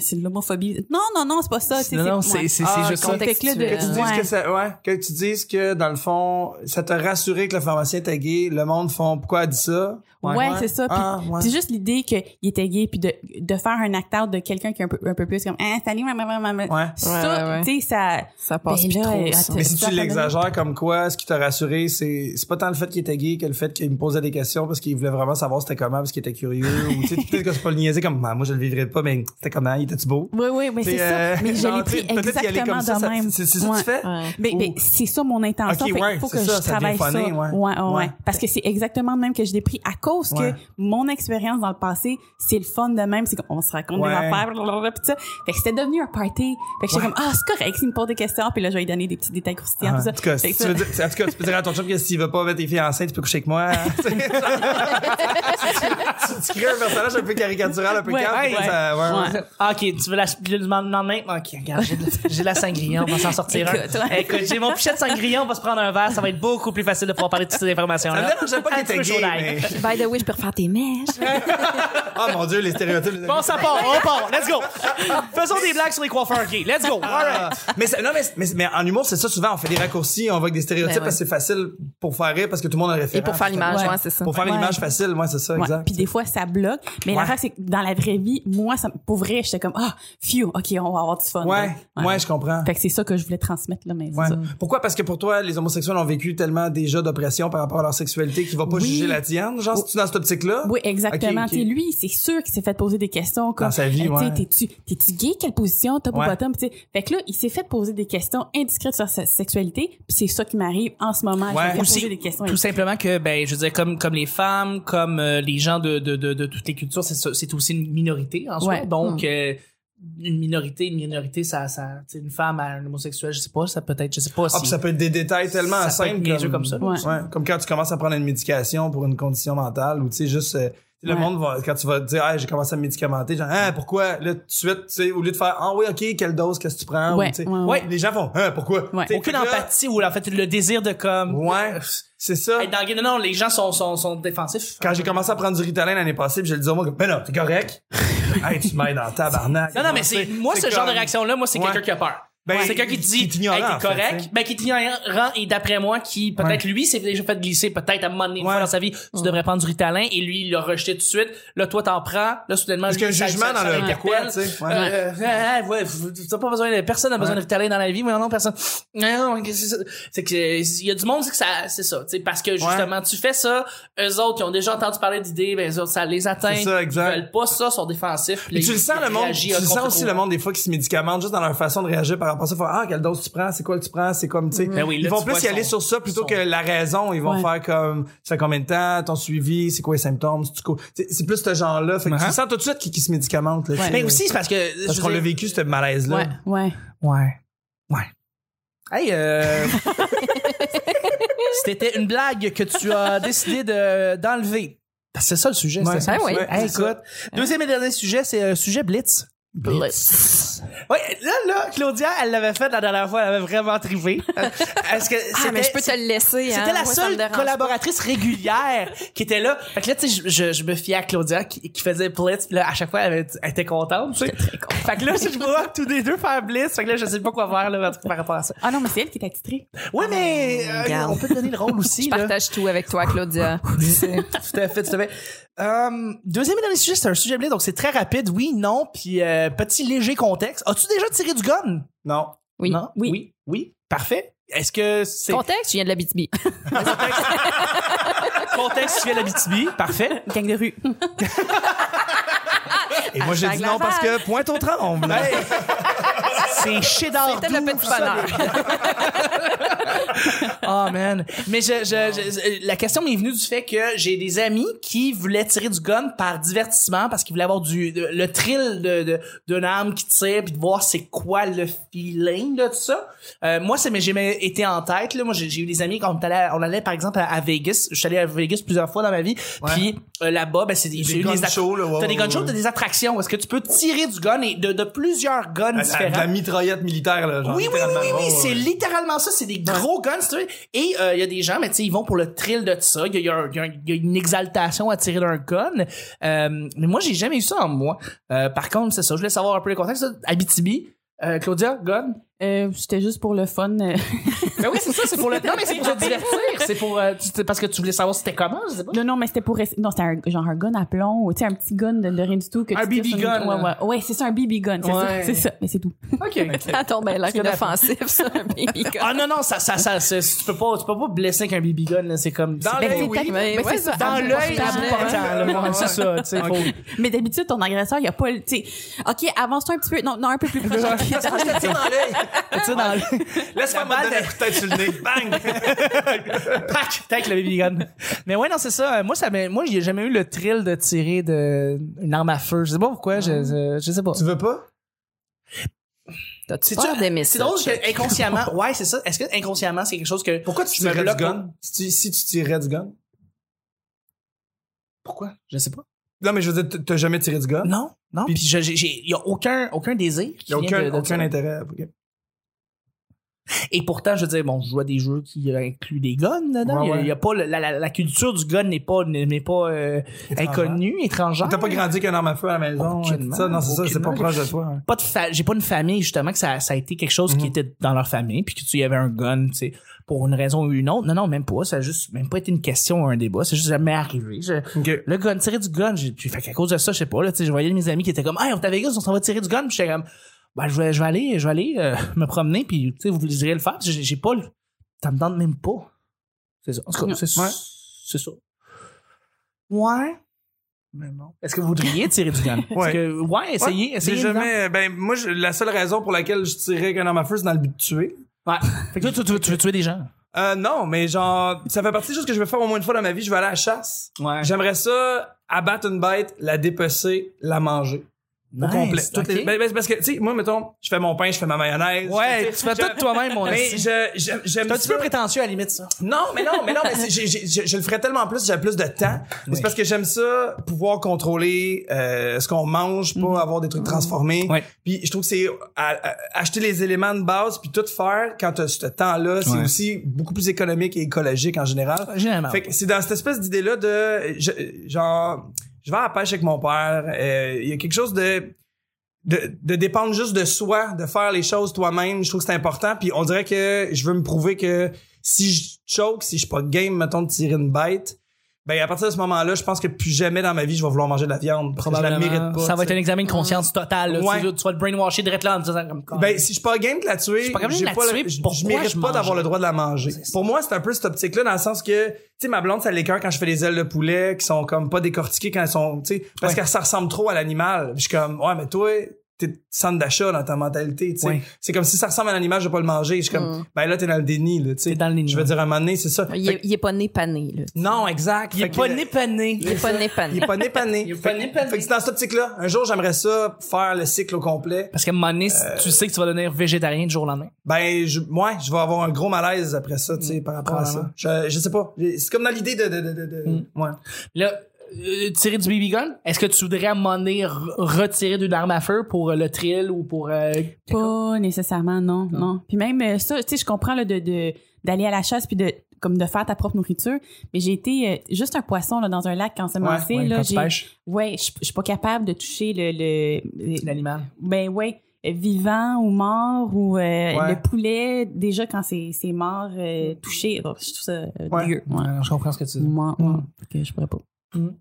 S4: c'est de l'homophobie. Non, non, non, c'est pas ça. C'est,
S1: Non, non,
S4: c'est,
S1: c'est
S3: Ah,
S1: juste ça.
S4: Fait que
S3: tu
S4: de-
S3: dises
S4: ouais.
S3: que ça, ouais, que tu dises que dans le fond, ça t'a rassuré que le pharmacien était gay, le monde font pourquoi elle dit ça?
S4: Ouais, c'est ça. Puis
S3: Ah, ouais.
S4: juste l'idée qu'il était gay, puis de, de faire un act-out de quelqu'un qui est un peu, un peu plus comme, ah, salut, maman, maman, maman.
S3: Ouais.
S4: Ça,
S2: Ouais, ouais, ouais.
S4: tu sais, ça.
S2: Ça passe
S4: Ben
S2: plus trop, ça.
S3: Mais si tu l'exagères comme quoi, ce qui t'a rassuré, c'est c'est pas tant le fait qu'il était gay que le fait qu'il me posait des questions parce qu'il voulait vraiment savoir c'était comment parce qu'il était curieux ou tu sais peut-être que c'est pas le niaiser comme Ah, moi je le vivrais pas mais c'était comment il était beau?
S4: Oui, oui, mais c'est ça.
S3: euh,
S4: Mais je l'ai pris exactement de
S3: ça-
S4: même.
S3: c'est ça que tu fais?
S4: ben, c'est ça mon intention.
S3: Ouais,
S4: faut que je travaille ça.
S3: funny, ouais.
S4: Ouais, ouais,
S3: Ouais.
S4: Parce que c'est exactement le même que je l'ai pris à cause
S3: Ouais.
S4: que mon expérience dans le passé, c'est le fun de même. C'est qu'on se raconte
S3: Ouais.
S4: des affaires, blablabla, pis ça. Fait que c'était devenu un party. Fait que j'étais
S3: Ouais.
S4: comme, ah, c'est correct s'il me pose des questions, puis là, je vais lui donner des petits détails croustillants,
S3: Ah,
S4: pis ça.
S3: en tout cas, si
S4: que
S3: tu
S4: ça-
S3: veux dire, en tout cas, tu peux dire à ton chum que s'il veut pas mettre tes filles enceintes, tu peux coucher avec moi. tu, tu, tu crées un personnage un peu caricatural, un peu
S4: Ouais,
S3: calme,
S4: ouais,
S3: puis ça- ouais, ouais.
S4: Ouais.
S1: Ok, tu veux la du lendemain? Ok, regarde, j'ai la sangria, on va s'en sortir un.
S4: Écoute, ouais.
S1: Écoute, j'ai mon pichet de sangria, on va se prendre un verre, ça va être beaucoup plus facile de pouvoir parler de toutes ces
S3: Ça
S1: informations-là.
S3: me dérangeait pas qu'il
S1: Un
S3: était gay, mais...
S2: By the way, je peux refaire tes mèches.
S3: Oh mon dieu, les stéréotypes. les
S1: Bon, ça part, on part, let's go. Faisons des blagues sur les coiffeurs gays, let's go.
S3: Ah. mais ça- non mais, mais, mais en humour c'est ça souvent on fait des raccourcis on va avec des stéréotypes
S2: Ben ouais.
S3: parce que c'est facile pour faire rire parce que tout le monde a référence
S2: Et pour faire l'image,
S4: Ouais.
S2: ouais, c'est ça.
S3: pour faire
S4: Ouais.
S3: l'image facile moi c'est ça
S4: Ouais.
S3: exact
S4: Puis des fois, ça bloque. Mais
S3: Ouais.
S4: l'affaire, c'est que dans la vraie vie, moi, ça, pour vrai, j'étais comme, ah, phew, OK, on va avoir du fun.
S3: ouais,
S4: là.
S3: ouais je comprends
S4: Fait que c'est ça que je voulais transmettre, là, mais ça.
S3: Pourquoi? Parce que pour toi, les homosexuels ont vécu tellement déjà d'oppression par rapport à leur sexualité qu'il va pas
S4: Oui.
S3: juger la tienne. Genre, tu dans cette optique-là?
S4: Oui, exactement.
S3: Ok, ok.
S4: Tu sais, lui, c'est sûr qu'il s'est fait poser des questions comme
S3: Dans sa vie,
S4: euh,
S3: ouais.
S4: t'es-tu t'es-tu gay? Quelle position? Top
S3: Ouais.
S4: ou bottom tu sais. fait que là il s'est fait poser des questions indiscrètes sur sa sexualité puis c'est ça qui m'arrive en ce moment
S3: Ouais.
S1: Aussi,
S4: des questions
S1: Tout simplement que, ben, je veux dire, comme, comme les femmes, comme euh, les gens de, de, de, de toutes les cultures, c'est, c'est aussi une minorité en soi.
S4: Ouais.
S1: Donc, euh, une minorité, une minorité, ça, ça, une femme à un homosexuel, je sais pas, ça peut être, je sais pas
S3: Ah,
S1: si.
S3: puis ça peut être des détails tellement
S1: Ça peut
S3: simples
S1: être niaiseux comme ça.
S4: Ouais.
S3: Ouais, comme quand tu commences à prendre une médication pour une condition mentale ou tu sais juste euh, le
S4: Ouais.
S3: monde va quand tu vas te dire hey, j'ai commencé à me médicamenter genre ah pourquoi? Là tout de suite tu sais au lieu de faire ah oui OK quelle dose qu'est-ce que tu prends?
S4: Ouais,
S3: ou,
S4: ouais, ouais.
S3: ouais, les gens font ah pourquoi?
S1: Aucune empathie ou en fait le désir de comme.
S3: ouais c'est ça
S1: Être dans non, non, les gens sont, sont, sont défensifs.
S3: quand j'ai commencé à prendre du Ritalin l'année passée puis je le disais au monde ben non t'es correct hey tu m'aides dans tabarnak
S1: Non, non, mais c'est, moi, ce genre de réaction-là, moi, c'est quelqu'un qui a peur.
S3: Ben,
S1: c'est quelqu'un qui te dit,
S3: qui
S1: hey, t'es
S3: fait,
S1: correct. ben, qui t'ignorant et d'après moi, qui, peut-être lui, s'est déjà fait glisser, peut-être à un moment donné, une
S3: Ouais.
S1: fois dans sa vie, tu devrais prendre du Ritalin, et lui, il l'a rejeté tout de suite. Là, toi, t'en prends. Là, soudainement,
S3: parce qu'il y a un
S1: lui, ça-
S3: jugement dans le pourquoi tu sais ouais.
S1: Euh, euh, ouais, t'as pas besoin de, personne n'a besoin
S3: Ouais.
S1: de Ritalin dans la vie, mais non, personne. Non, que c'est que, il y a du monde, c'est que ça, c'est ça, tu sais, parce que justement, tu fais ça, eux autres, qui ont déjà entendu parler d'idées, ben, eux autres, ça les atteint.
S3: C'est ça, exact.
S1: Ils veulent pas ça, sont défensifs.
S3: Mais tu le sens le monde, tu le sens aussi le monde des fois qui se médicamente juste dans leur façon de réagir par rapport à ça. Faut, ah quelle dose tu prends, c'est quoi que tu prends, c'est comme tu sais.
S1: Ben oui,
S3: ils vont plus y aller
S1: son-
S3: sur ça plutôt
S1: son-
S3: que la raison. Ils vont
S4: Ouais.
S3: faire comme ça fait combien de temps, ton suivi, c'est quoi les symptômes, c'est quoi? C'est c'est plus ce genre-là. Fait que tu
S1: Uh-huh.
S3: sens tout de suite qui, qui se médicamente. Là,
S4: Ouais.
S1: Mais aussi, c'est parce que,
S3: parce
S1: je
S3: qu'on l'a vécu ce malaise-là.
S4: ouais ouais
S1: Ouais. Ouais. Hey, euh... C'était une blague que tu as décidé de, d'enlever. C'est ça le sujet.
S3: Ouais.
S1: c'est ça.
S2: Ah oui.
S3: Ouais,
S1: Hey,
S3: c'est ça.
S1: écoute, deuxième et dernier sujet, c'est un sujet Blitz.
S2: Blitz.
S1: Oui, là, là, Claudia, elle l'avait fait la dernière fois, elle avait vraiment trivé. Est-ce que
S2: Ah, mais je peux te le laisser. hein?
S1: C'était la
S2: Moi, ça me
S1: seule collaboratrice régulière qui était là. Fait que là, tu sais, je, je, je me fiais à Claudia qui, qui faisait Blitz. Puis là, à chaque fois, elle, avait- elle était contente, tu sais. Fait que là, je vois tous les deux faire Blitz. Fait que là, je sais pas quoi faire, là, par rapport à ça.
S4: ah non mais c'est elle qui est attitrée
S1: Ouais, mais euh, on peut te donner le rôle aussi.
S2: Je
S1: là.
S2: partage tout avec toi, Claudia.
S1: Tout à fait, tout à fait. Euh, deuxième et dernier sujet, c'est un sujet blé, donc c'est très rapide. Oui, non, puis euh, petit léger contexte. As-tu déjà tiré du gun?
S3: Non.
S2: Oui.
S1: Non?
S4: Oui.
S1: Oui. Oui. Parfait. Est-ce que c'est
S2: Contexte, je viens de la BTB.
S1: contexte tu viens de la BTB? Parfait.
S4: gang de rue
S3: Et moi j'ai dit non parce que pointe au tremble.
S1: C'est cheddar
S2: C'était le petit bonheur.
S1: Oh man. Mais je, je, je- la question m'est venue du fait que j'ai des amis qui voulaient tirer du gun par divertissement parce qu'ils voulaient avoir du le thrill de de- d'une arme qui tire puis de voir c'est quoi le feeling de tout ça. Euh, moi c'est mais j'ai jamais été en tête là. Moi j'ai j'ai eu des amis quand on allait on allait par exemple à, à Vegas. Je suis allé à Vegas plusieurs fois dans ma vie. Puis euh, là-bas ben c'est des,
S3: gun
S1: des att-
S3: shows, là, ouais,
S1: T'as des
S3: ouais,
S1: gun shows,
S3: ouais.
S1: t'as des attractions. Est-ce que tu peux tirer du gun et de, de plusieurs guns différents?
S3: Là. Genre,
S1: Oui, oui, oui, oui, oui,
S3: Oh,
S1: c'est
S3: ouais.
S1: littéralement ça. C'est des gros gros gun, si tu veux. Et euh, il y a des gens, mais tu sais, ils vont pour le thrill de ça. Il y a, y y une exaltation à tirer d'un gun. Euh, mais moi, j'ai jamais eu ça en moi. Euh, par contre, c'est ça. Je voulais savoir un peu les contextes. Abitibi, euh, Claudia, gun?
S4: Euh, C'était juste pour le fun. Euh.
S1: Ben oui, c'est ça. C'est pour le. Non, mais c'est pour se divertir. C'est pour. euh, tu- c'est parce que tu voulais savoir c'était comment, je sais pas.
S4: non, non, mais c'était pour rester- Non, c'était un, genre un gun à plomb ou tu sais, un petit gun de, de rien du tout. Que
S1: Un
S4: tu tires
S1: BB
S4: sur une-
S1: gun,
S4: Ouais, ouais,
S1: là.
S4: ouais, c'est ça, un BB gun. C'est
S1: Ouais.
S4: ça, c'est ça. Mais c'est tout.
S1: Ok.
S2: Ça tombe bien l'air
S1: la-
S2: inoffensif, ça, un baby gun.
S1: Ah non non ça ça ça c'est- tu peux pas tu peux pas blesser avec un BB gun là c'est comme
S3: Dans
S1: c'est-
S3: l'œil,
S4: c'est
S3: oui.
S2: Mais
S4: ben,
S2: ouais,
S4: c'est ça.
S1: dans l'œil
S2: bon,
S1: à
S2: je
S1: bout
S2: t'aime.
S1: portant là, ouais, c'est ça tu sais faut
S4: Mais d'habitude, ton agresseur, il y a pas le. Tu sais, OK, avance-toi un petit peu. Non, non, un peu plus proche.
S3: Laisse-moi je te tire dans l'œil.
S1: tu sais dans le
S3: Laisse-moi tête sur le nez. Bang!
S1: pack tac le BB gun mais ouais non c'est ça moi ça moi j'ai jamais eu le thrill de tirer de une arme à feu je sais pas pourquoi je je, je sais pas
S3: Tu veux pas?
S1: C'est drôle que inconsciemment ouais c'est ça est-ce que inconsciemment c'est quelque chose que
S3: Pourquoi tu tirerais du gun? Si tu, si tu tirais du gun?
S1: pourquoi? Je sais pas
S3: Non, mais je veux dire, t'as jamais tiré du gun?
S1: non non
S3: Puis-
S1: puis je- j'ai j'ai- y a aucun aucun désir
S3: Il y a aucun,
S1: de- de
S3: aucun intérêt. Ok.
S1: Et pourtant, je veux dire, bon, je joue à des jeux qui incluent des guns dedans.
S3: Ouais,
S1: Il y a-
S3: ouais.
S1: il y a, pas la, la, la culture du gun n'est pas n'est pas euh, inconnue, étrangère.
S3: T'as pas grandi avec un arme à feu à la maison?
S1: Aucunement,
S3: tout ça? Non, c'est ça, c'est pas proche de toi. hein.
S1: Pas de fa- j'ai pas une famille justement que ça, ça a été quelque chose qui
S3: Mhm.
S1: était dans leur famille puis que tu y avais un gun, tu sais, pour une raison ou une autre. Non non, même pas, ça a juste même pas été une question ou un débat, c'est juste jamais arrivé. Je- le gun, tirer du gun, j'ai fait qu'à cause de ça, je sais pas là, tu sais, je voyais mes amis qui étaient comme "Hey, on Vegas, on s'en va tirer du gun." Puis j'étais comme ben je vais je vais aller je vais aller euh, me promener puis tu sais vous irez le faire. J'ai pas le ça me tente même pas. C'est ça. En tout cas, c'est
S3: Ouais.
S1: ça. Ouais. Mais non. Est-ce que vous voudriez tirer du gun?
S3: Ouais.
S1: que- ouais, essayez,
S3: Ouais, jamais. Ben, moi, je- la seule raison pour laquelle je tirais avec un arme à feu, c'est dans le but de tuer.
S1: Ouais. Fait que toi, tu, tu, tu veux tuer des gens.
S3: Euh, non, mais genre, ça fait partie des choses que je vais faire au moins une fois dans ma vie. Je vais aller à la chasse.
S1: Ouais.
S3: J'aimerais ça abattre une bête, la dépecer, la manger. Au complet. Toutes les- ben, ben, c'est parce que, tu sais, moi, mettons, je fais mon pain, je fais ma mayonnaise.
S1: Ouais, tu fais tout toi-même, mon
S3: Mais je, j'aime
S1: T'es un petit peu prétentieux à la limite, ça.
S3: Non, mais non, mais non, mais c'est- j'ai- j'ai- je, je le ferais tellement plus, si j'avais plus de temps.
S1: Oui.
S3: C'est parce que j'aime ça, pouvoir contrôler euh, ce qu'on mange, pas avoir des trucs transformés.
S1: Ouais.
S3: Puis je trouve que c'est acheter les éléments de base puis tout faire quand t'as ce temps-là, c'est aussi beaucoup plus économique et écologique en général.
S1: Généralement.
S3: Fait que c'est dans cette espèce d'idée-là de genre je vais à la pêche avec mon père. euh, Il y a quelque chose de, de de dépendre juste de soi, de faire les choses toi-même. Je trouve que c'est important. Puis on dirait que je veux me prouver que si je choke, si je suis pas game, mettons de tirer une bête, ben à partir de ce moment-là, je pense que plus jamais dans ma vie je vais vouloir manger de la viande. Je la mérite pas.
S1: ça va être un examen de conscience total. Là.
S3: Ouais.
S1: Tu, tu vas te brainwasher direct là en.
S3: Ben, si je suis pas game de la tuer,
S1: suis pas capable de
S3: j'ai
S1: la
S3: pas le-
S1: tuer,
S3: je- je
S1: pourquoi
S3: mérite
S1: je
S3: pas d'avoir le droit de la manger. Pour moi, c'est un peu cette optique-là dans le sens que, tu sais, ma blonde, ça l'écœure quand je fais des ailes de poulet qui sont comme pas décortiquées quand elles sont, tu sais, parce
S1: Ouais.
S3: que ça ressemble trop à l'animal. Je suis comme, ouais, mais toi, t'es centre d'achat dans ta mentalité, tu sais.
S1: Ouais.
S3: C'est comme si ça ressemble à un animal, je vais pas le manger. Je suis comme,
S2: Mm.
S3: ben là, t'es dans le déni, là, tu sais.
S1: T'es dans le déni,
S3: Je veux dire, à un moment donné, c'est ça.
S2: Il
S3: Fait
S2: est, il est pas né pané, là.
S3: non, exact.
S1: Il est pas né pané.
S2: Il est pas né pané.
S3: Il est pas né pané.
S1: Il est pas né pané.
S3: Fait que c'est dans cette optique-là. Un jour, j'aimerais ça, faire le cycle au complet.
S1: Parce qu'à un moment donné, si tu sais que tu vas devenir végétarien du jour au lendemain.
S3: Ben, je, ouais, je vais avoir un gros malaise après ça, tu sais, par rapport à ça. Je, je sais pas. C'est comme dans l'idée de, de, de, de, de-
S1: Mm.
S3: ouais.
S1: Là, euh, tirer du BB gun, est-ce que tu voudrais à un moment donné re- retirer d'une arme à feu pour euh, le thrill ou pour... euh,
S4: Pas nécessairement, non, non. Puis même ça, tu sais, je comprends là, de de- d'aller à la chasse puis de comme de faire ta propre nourriture. Mais j'ai été juste un poisson là, dans un lac quand c'est
S3: Ouais,
S4: là.
S1: quand tu
S4: j'ai-
S1: pêches
S4: Ouais, je suis pas capable de toucher le, le, le-
S1: l'animal?
S4: ben ouais, vivant ou mort ou euh,
S3: Ouais.
S4: le poulet déjà quand c'est c'est mort euh, touché, oh, je trouve ça euh,
S3: Ouais.
S4: dégueu. Ouais.
S1: Ouais, je comprends ce que tu dis.
S4: Moi, ouais. Fait que je pourrais pas. Mm.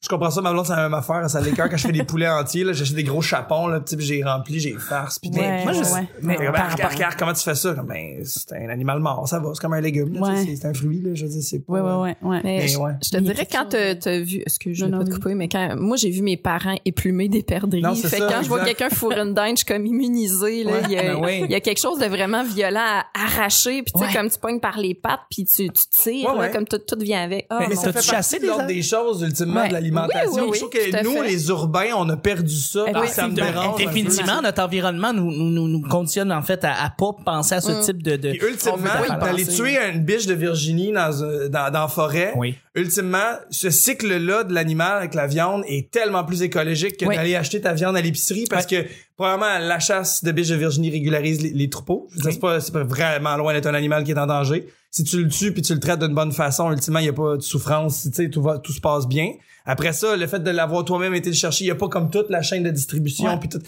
S3: Je comprends ça, ma blonde, c'est la même affaire. Ça l'écœure quand je fais des poulets entiers, là. J'achète des gros chapons, là. Puis j'ai rempli, j'ai farce. Puis des-
S4: Ouais,
S1: moi, je-
S4: ouais.
S1: mais-
S3: Mais regarde, regarde, comment tu fais ça? Comme, Ben, c'est un animal mort, ça va. C'est comme un légume, là,
S4: Ouais.
S3: C'est un fruit, là. Je veux dire, c'est pas.
S4: Ouais, ouais, ouais, ouais.
S2: Mais
S3: Mais
S2: je,
S3: ouais.
S2: je te dirais quand t'as vu, excuse, je vais pas te couper, mais quand moi j'ai vu mes parents éplumer des perdrix,
S3: Non,
S2: fait
S3: ça,
S2: que quand je vois quelqu'un fourrer une dinde, je suis comme immunisée là,
S3: Ouais,
S2: il y a
S1: ben oui.
S2: il y a quelque chose de vraiment violent à arracher, puis tu sais comme tu pognes par les pattes puis tu tu tires là, comme tout, tout vient avec. Ah,
S1: Mais
S3: ça fait
S1: chassé
S3: partie de l'ordre
S1: des
S3: des choses, ultimement,
S2: Oui, oui,
S3: je trouve que nous,
S2: fait.
S3: les urbains, on a perdu ça.
S4: Eh oui,
S3: ça me dérange. un peu.
S1: Définitivement, notre environnement nous, nous, nous, nous conditionne en fait à, à pas penser à ce
S2: Mm.
S1: type de... de...
S3: Puis ultimement, d'aller tuer une biche de Virginie dans, un- dans, dans la forêt,
S1: Oui.
S3: ultimement, ce cycle-là de l'animal avec la viande est tellement plus écologique que
S1: Oui.
S3: d'aller acheter ta viande à l'épicerie parce que, probablement, la chasse de biches de Virginie régularise les, les troupeaux.
S1: Oui.
S3: c'est pas, c'est pas vraiment loin d'être un animal qui est en danger. Si tu le tues puis tu le traites d'une bonne façon, ultimement, il y a pas de souffrance, tu sais, tout va, tout se passe bien. Après ça, le fait de l'avoir toi-même été le chercher, il y a pas comme toute la chaîne de distribution puis tout.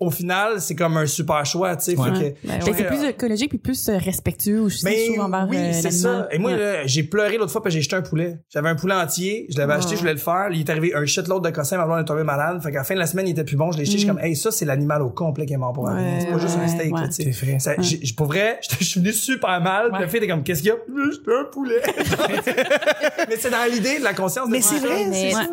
S3: Au final, c'est comme un super choix, tu sais.
S1: Ouais.
S3: Fait que-
S2: Ben
S4: c'est plus écologique puis plus euh, respectueux je trouve, envers
S3: oui,
S4: euh,
S3: c'est ça. Et moi,
S4: Ouais.
S3: là, j'ai pleuré l'autre fois parce que j'ai jeté un poulet. J'avais un poulet entier, je l'avais acheté, je voulais le faire. Il est arrivé un shitload de cossins, ma blonde est tombée malade. Fait qu'à la fin de la semaine, il était plus bon. Je l'ai jeté, je suis comme, hey, ça, c'est l'animal au complet qui est mort pour la
S2: Ouais,
S3: vie. C'est pas juste un
S4: ouais,
S3: steak,
S4: ouais.
S3: tu sais. Ça, pour vrai, je suis venu super mal. Puis
S4: Ouais.
S3: la fille était comme, qu'est-ce qu'il y a? J'ai jeté un poulet. mais c'est dans l'idée de la conscience. de
S1: Mais c'est vrai,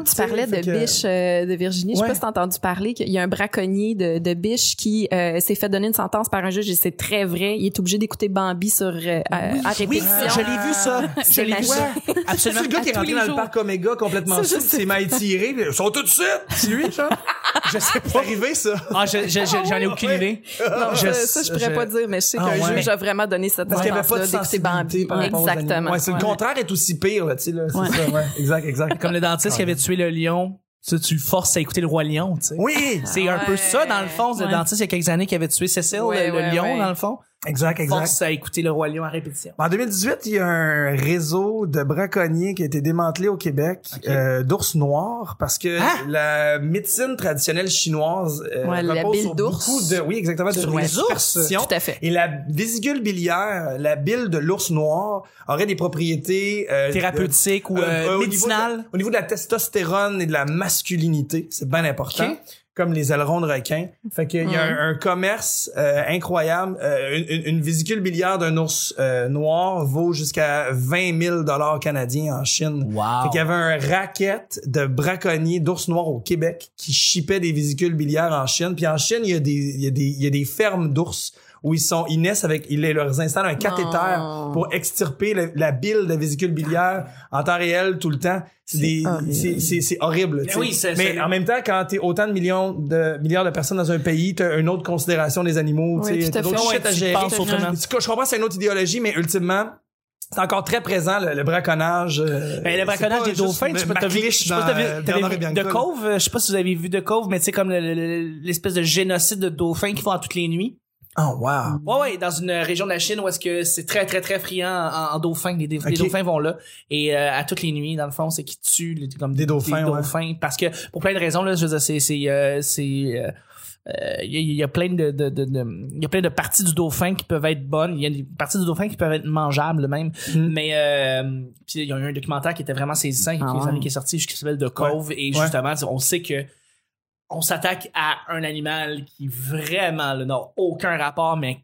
S2: tu parlais de biche euh, de Virginie. Je sais
S3: Ouais.
S2: pas si t'as entendu parler qu'il y a un braconnier de, de biche qui euh, s'est fait donner une sentence par un juge et c'est très vrai. Il est obligé d'écouter Bambi sur euh, à- à
S1: Oui,
S2: répétition.
S1: je l'ai vu ça. Je
S2: C'est
S1: l'ai vu.
S3: C'est
S1: Absolument.
S3: le gars qui est rentré dans le parc Omega complètement
S2: je
S3: sous,
S2: sais
S3: c'est mal tiré. Ils sont tout de suite. C'est lui, ça?
S1: Je sais
S3: C'est
S1: pas.
S3: arrivé, ça.
S1: Ah, je, je, je- j'en ai aucune
S3: Ouais.
S1: idée.
S2: Non,
S1: Je-
S2: ça, je pourrais
S1: je-
S2: pas dire, mais je sais
S1: Ah,
S2: qu'un
S1: ouais.
S2: juge a vraiment donné cette
S3: Parce qu'il n'y avait pas de
S2: Bambi.
S3: sensibilité animaux.
S2: Exactement.
S3: Ouais, c'est le
S2: Ouais.
S3: contraire est aussi pire, là, tu sais, là. C'est
S4: Ouais.
S3: ça, ouais. Exact, exact.
S1: Comme le dentiste qui avait tué le lion. Tu, tu forces à écouter le roi lion, tu sais.
S3: Oui!
S1: C'est un peu
S2: Ouais.
S1: ça, dans le fond. Le
S4: Ouais.
S1: dentiste, il y a quelques années, qui avait tué Cécile,
S2: Ouais,
S1: le, le
S2: ouais,
S1: lion,
S2: ouais.
S1: dans le fond.
S3: Exact, exact.
S1: Force à écouter le roi lion à répétition.
S3: En 2018, il y a un réseau de braconniers qui a été démantelé au Québec euh, d'ours noirs parce que
S1: Hein?
S3: la médecine traditionnelle chinoise euh,
S2: Ouais, la
S3: repose
S2: bile
S3: sur
S2: d'ours.
S3: beaucoup de oui exactement
S1: Sur
S3: de
S1: les ours?
S2: Tout à fait.
S3: Et la vésicule biliaire, la bile de l'ours noir, aurait des propriétés euh,
S1: Thérapeutique ou
S3: de-
S1: euh,
S3: euh, au niveau de-. Au niveau de la testostérone et de la masculinité, c'est bien important. Comme les ailerons de requin. Fait qu'il y a un, un commerce euh, incroyable. Euh, une, une- une vésicule biliaire d'un ours euh, noir vaut jusqu'à 20 000 dollars canadiens en Chine.
S1: Wow.
S3: Fait qu'il y avait un racket de braconniers d'ours noirs au Québec qui chipait des vésicules biliaires en Chine. Puis en Chine, il y a des, il y a des, il y a des fermes d'ours où ils sont, ils naissent avec, ils leur installent un cathéter
S2: Non.
S3: pour extirper le- la bile de vésicule biliaire en temps réel tout le temps. C'est des,
S2: horrible.
S3: c'est, c'est, c'est horrible. tu sais.
S1: oui, c'est-
S3: Mais en même temps, quand t'es autant de millions de milliards de personnes dans un pays, t'as une autre considération des animaux,
S2: Oui,
S3: t'as d'autres
S2: fait.
S3: shit
S1: Ouais,
S3: à
S1: tu
S3: gérer. Je comprends, c'est une autre idéologie, mais ultimement, c'est encore très présent le, le braconnage. euh,
S1: Ben, le braconnage des dauphins, tu sais pas, t'as vu, je sais pas si de. Cove, je sais pas si vous avez vu de Cove, mais tu sais, comme le- le- le- l'espèce de génocide de dauphins qu'ils font à toutes les nuits.
S3: Oh, wow.
S1: Ouais, ouais, dans une région de la Chine où est-ce que c'est très, très, très friand en, en dauphins. Les, dauphins vont là. Et euh, à toutes les nuits, dans le fond, c'est qu'ils tuent les- comme
S3: Des dauphins, ouais.
S1: dauphins. Parce que, pour plein de raisons, là, je veux dire, c'est... c'est, euh, c'est euh, euh, il y, a- il y a plein de, de, de, y a plein de parties du dauphin qui peuvent être bonnes il y a des parties du dauphin qui peuvent être mangeables même
S3: Mm.
S1: mais euh, puis il y a eu un documentaire qui était vraiment saisissant
S2: Ah
S1: quelques
S2: ouais.
S1: années qui est sorti qui s'appelle The Cove et
S3: Ouais.
S1: justement on sait que on s'attaque à un animal qui vraiment n'a aucun rapport mais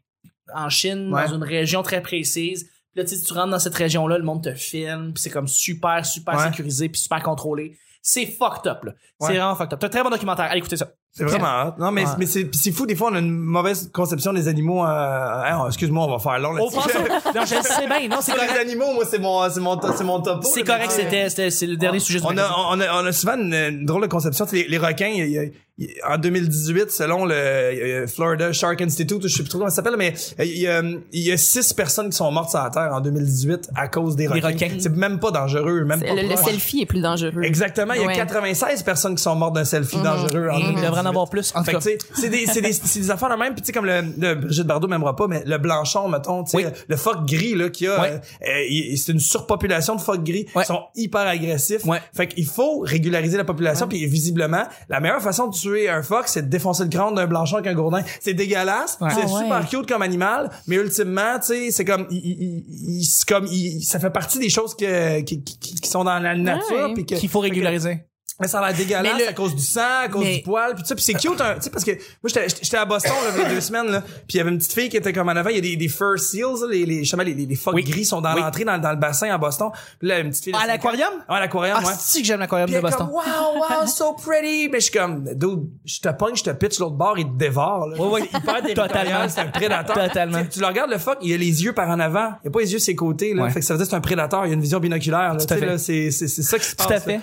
S1: en Chine
S3: Ouais.
S1: dans une région très précise. Puis là tu tu rentres dans cette région là le monde te filme puis c'est comme super super
S3: Ouais.
S1: sécurisé puis super contrôlé. C'est fucked up là. C'est vraiment fucked up. C'est un très bon documentaire. Allez écoutez ça
S3: C'est vraiment hot. Non, mais,
S1: Ouais.
S3: mais c'est, pis c'est fou, des fois, on a une mauvaise conception des animaux. Euh, hein, excuse-moi, on va faire long
S1: on pense au- non je le sais bien non c'est
S3: Sur les
S1: correct
S3: animaux, moi, c'est mon, c'est mon, c'est mon topo.
S1: c'est
S3: là,
S1: correct
S3: mais-
S1: c'était c'était c'est le dernier sujet du
S3: on a, on a, on a souvent une, une drôle de conception. Tu sais, Les, les requins, il y a- il y a- y a- en 2018, selon le euh, Florida Shark Institute, je sais plus trop comment ça s'appelle, mais euh, il y, a, il y a six personnes qui sont mortes sur la Terre en 2018 à cause des
S1: Des
S3: requins.
S1: requins.
S3: C'est même pas dangereux, même pas
S2: Le, le selfie est plus dangereux.
S3: Exactement, il y a
S2: Ouais.
S3: 96 personnes qui sont mortes d'un selfie dangereux en
S1: il
S3: 2018.
S1: En avoir plus en tout
S3: Fait que,
S1: cas
S3: tu sais, c'est des, c'est des, c'est des affaires de même. Puis, tu sais, comme le, le Brigitte Bardot m'aimera pas, mais le blanchon, mettons, tu sais,
S1: Oui.
S3: le phoque gris, là, qui a,
S1: Ouais.
S3: euh, euh, c'est une surpopulation de phoques gris. Ils sont hyper agressifs. Fait qu'il faut régulariser la population. Puis, visiblement, la meilleure façon de tuer un phoque, c'est de défoncer le crâne d'un blanchon avec un gourdin. C'est dégueulasse. C'est
S4: Ah ouais.
S3: super cute comme animal. Mais ultimement, tu sais, c'est comme, il, il- il- c'est comme, il- ça fait partie des choses que, qui, qui, qui sont dans la nature. Puis que-
S1: qu'il faut régulariser
S3: mais ça a l'air dégueulasse
S1: le-
S3: à cause du sang, à cause
S1: Mais-
S3: du poil, puis tout ça. Puis c'est cute, hein, tu sais, parce que moi, j'étais j'étais à Boston, là, il y a deux semaines, là, puis il y avait une petite fille qui était comme en avant, il y a des, des fur seals, là, les, les, justement, les, les, les phoques
S1: Oui.
S3: gris sont dans
S1: Oui.
S3: l'entrée, dans, dans le bassin à Boston. Puis là, une petite fille...
S1: à
S3: ans-
S1: l'aquarium?
S3: Ouais, à l'aquarium,
S1: ah
S3: ouais.
S1: c'est que j'aime l'aquarium
S3: Puis
S1: de Boston?
S3: comme, wow, wow, so pretty. Mais je suis comme, dude, je te pogne, je te pitch l'autre bord, il te dévore, là.
S1: Ouais, ouais.
S3: Hyper territorial,
S1: Totalement.
S3: c'est un prédateur.
S1: Totalement.
S3: Tu, tu le regardes, le phoque, il a les yeux par en avant. Il a pas les yeux ses côtés, là.
S1: Ouais.
S3: Fait que ça veut dire que c'est un prédateur, il a une vision binoculaire, là.
S1: Tout à
S3: Tu sais,
S1: fait.
S3: là, c'est, c'est, c'est ça qui se
S1: Tout
S3: passe.
S1: à fait.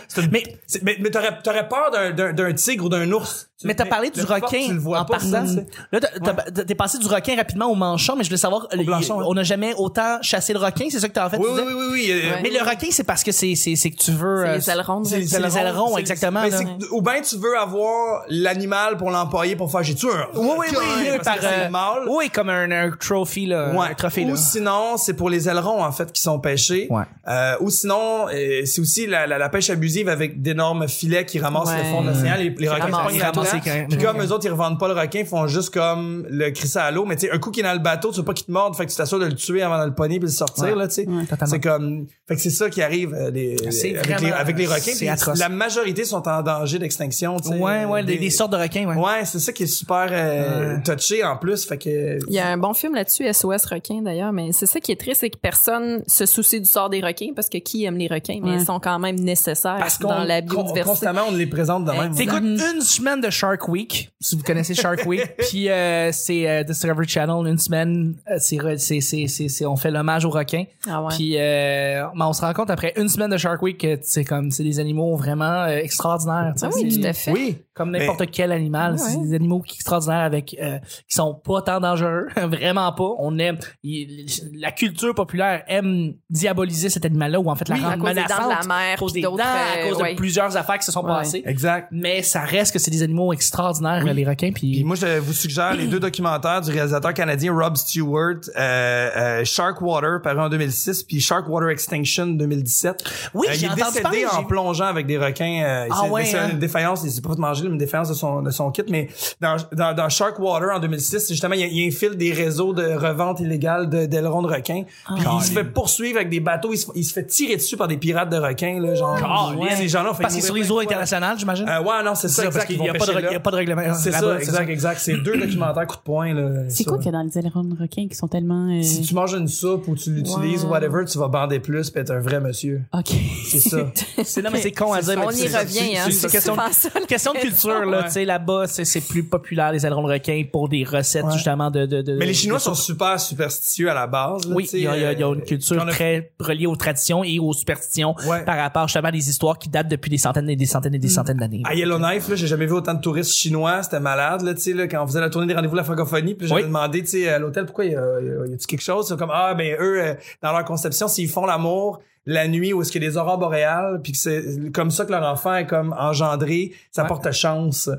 S3: T'aurais, t'aurais peur d'un, d'un, d'un tigre ou d'un ours? Tu-
S1: Mais t'as parlé du requin
S3: tu le vois
S1: en
S3: pas,
S1: partant.
S3: ça, tu sais.
S1: Là, t'as- t'as- t'es passé du requin rapidement au manchon, mais je voulais savoir, le-
S3: blanchon,
S1: il-
S3: ouais.
S1: on n'a jamais autant chassé le requin, c'est ça que t'as en fait
S3: Oui,
S1: tu
S3: oui, oui, oui, oui. euh.
S1: Mais le requin, c'est parce que c'est, c'est, c'est que tu veux...
S2: C'est
S1: euh,
S2: les ailerons.
S3: C'est
S1: les ailerons,
S3: c'est-
S1: exactement,
S3: mais
S1: là.
S3: c'est que- ou bien tu veux avoir l'animal pour l'empailler pour faire j'ai tué un
S1: Oui, oui, oui, par, euh, oui, comme un, un trophy, là. Un trophée, là.
S3: Ou sinon, c'est pour les ailerons, en fait, qui sont pêchés. Ou sinon, c'est aussi la, pêche abusive avec d'énormes filets qui ramassent le fond de l'océan. Les, les requins Puis comme eux autres, ils revendent pas le requin, ils font juste comme le crisser à l'eau. Mais tu sais, un coup qui est dans le bateau, tu veux pas qu'il te morde, fait que tu t'assures de le tuer avant de le pogner puis le sortir,
S1: Ouais.
S3: là, tu sais. C'est comme, fait que c'est ça qui arrive, euh, les, avec, les,
S1: vraiment-
S3: avec les requins.
S1: c'est atroce.
S3: La majorité sont en danger d'extinction, tu sais.
S1: Ouais, ouais, des, sortes de requins, ouais.
S3: Ouais, c'est ça qui est super euh, touché en plus, fait que.
S2: Il y a un bon film là-dessus, SOS requin d'ailleurs, mais c'est ça qui est triste, c'est que personne se soucie du sort des requins parce que qui aime les requins, mais
S4: Ouais.
S2: ils sont quand même nécessaires
S3: Parce qu'on
S2: dans la biodiversité.
S3: constamment on les présente de même.
S1: T'écoutes une semaine de Shark Week, si vous connaissez Shark Week, puis euh, c'est euh, Discovery Channel, une semaine, euh, c'est, c'est, c'est, c'est, on fait l'hommage aux requins.
S2: Ah ouais.
S1: Puis euh, ben, on se rend compte après une semaine de Shark Week que c'est comme c'est des animaux vraiment euh, extraordinaires.
S2: Ah oui, tout à fait.
S3: Oui.
S1: Comme n'importe quel animal, c'est
S2: Ouais.
S1: des animaux qui extraordinaires avec euh, qui sont pas tant dangereux, vraiment pas. On aime il- la culture populaire aime diaboliser cet animal-là ou en fait la
S2: Oui, à
S1: rendre
S2: cause des dents de
S1: menaçante
S2: la mer,
S1: à cause des dents, à
S2: euh,
S1: cause
S2: ouais.
S1: de plusieurs affaires qui se sont
S2: Ouais.
S1: passées.
S3: Exact.
S1: Mais ça reste que c'est des animaux extraordinaires, les requins. Puis,
S3: Puis moi, je vous suggère les deux documentaires du réalisateur canadien Rob Stewart, euh, euh, Sharkwater, paru en 2006, puis Sharkwater Extinction 2017.
S1: Oui,
S3: Euh,
S1: j'ai
S3: il est
S1: entendu
S3: décédé
S1: parler,
S3: en
S1: j'ai-
S3: plongeant avec des requins. Euh,
S1: Ah
S3: c'est
S1: ouais,
S3: c'est
S1: hein?
S3: une défaillance, il s'est pas fait manger, une défaillance de son, de son kit, mais dans, dans, dans Sharkwater en 2006, justement, il, il infile des réseaux de revente illégale de- d'ailerons de, requins.
S1: Ah.
S3: Puis il se fait poursuivre avec des bateaux, il se, il se fait tirer dessus par des pirates de requins, là, genre.
S1: Caliste.
S3: Ces gens-là
S1: parce que c'est sur les eaux internationales, j'imagine?
S3: Euh, ouais, non, c'est ça,
S1: C'est ça, parce qu'il n'y a,
S3: vont
S1: pas de a pas règlement.
S3: C'est ça, exact, exact. C'est deux documentaires coup de poing, là.
S4: C'est quoi qu'il y a dans les ailerons de requin qui sont tellement... euh,
S3: Si tu manges une soupe ou tu l'utilises,
S2: Ouais.
S3: whatever, tu vas bander plus pis être un vrai monsieur.
S4: OK.
S3: C'est ça.
S1: C'est non, mais c'est con à dire.
S2: On y revient,
S1: c'est-
S2: hein.
S1: C'est question,
S2: souvent ça, la
S1: question de culture, là.
S3: Ouais.
S1: Tu sais, là-bas, c'est plus populaire, les ailerons de requin, pour des recettes,
S3: Ouais.
S1: justement, de, de, de-
S3: Mais les Chinois
S1: de-
S3: sont super superstitieux à la base. là,
S1: Oui, il y a, y a- y a une
S3: euh,
S1: culture
S3: a-
S1: très reliée aux traditions et aux superstitions
S3: Ouais.
S1: par rapport justement à des histoires qui datent depuis des centaines et des centaines et des centaines d'années.
S3: À Yellowknife, là, j'ai jamais vu autant de touristes chinois, c'était malade, là, tu sais, là, quand on faisait la tournée des rendez-vous de la francophonie, puis j'avais
S1: Oui.
S3: demandé, tu sais, à l'hôtel, pourquoi il y a, y a- il y a-tu quelque chose? C'est comme, ah, ben, eux, euh, dans leur conception, s'ils font l'amour, la nuit où est-ce qu'il y a des aurores boréales puis que c'est comme ça que leur enfant est comme engendré ça
S1: Ouais.
S3: porte chance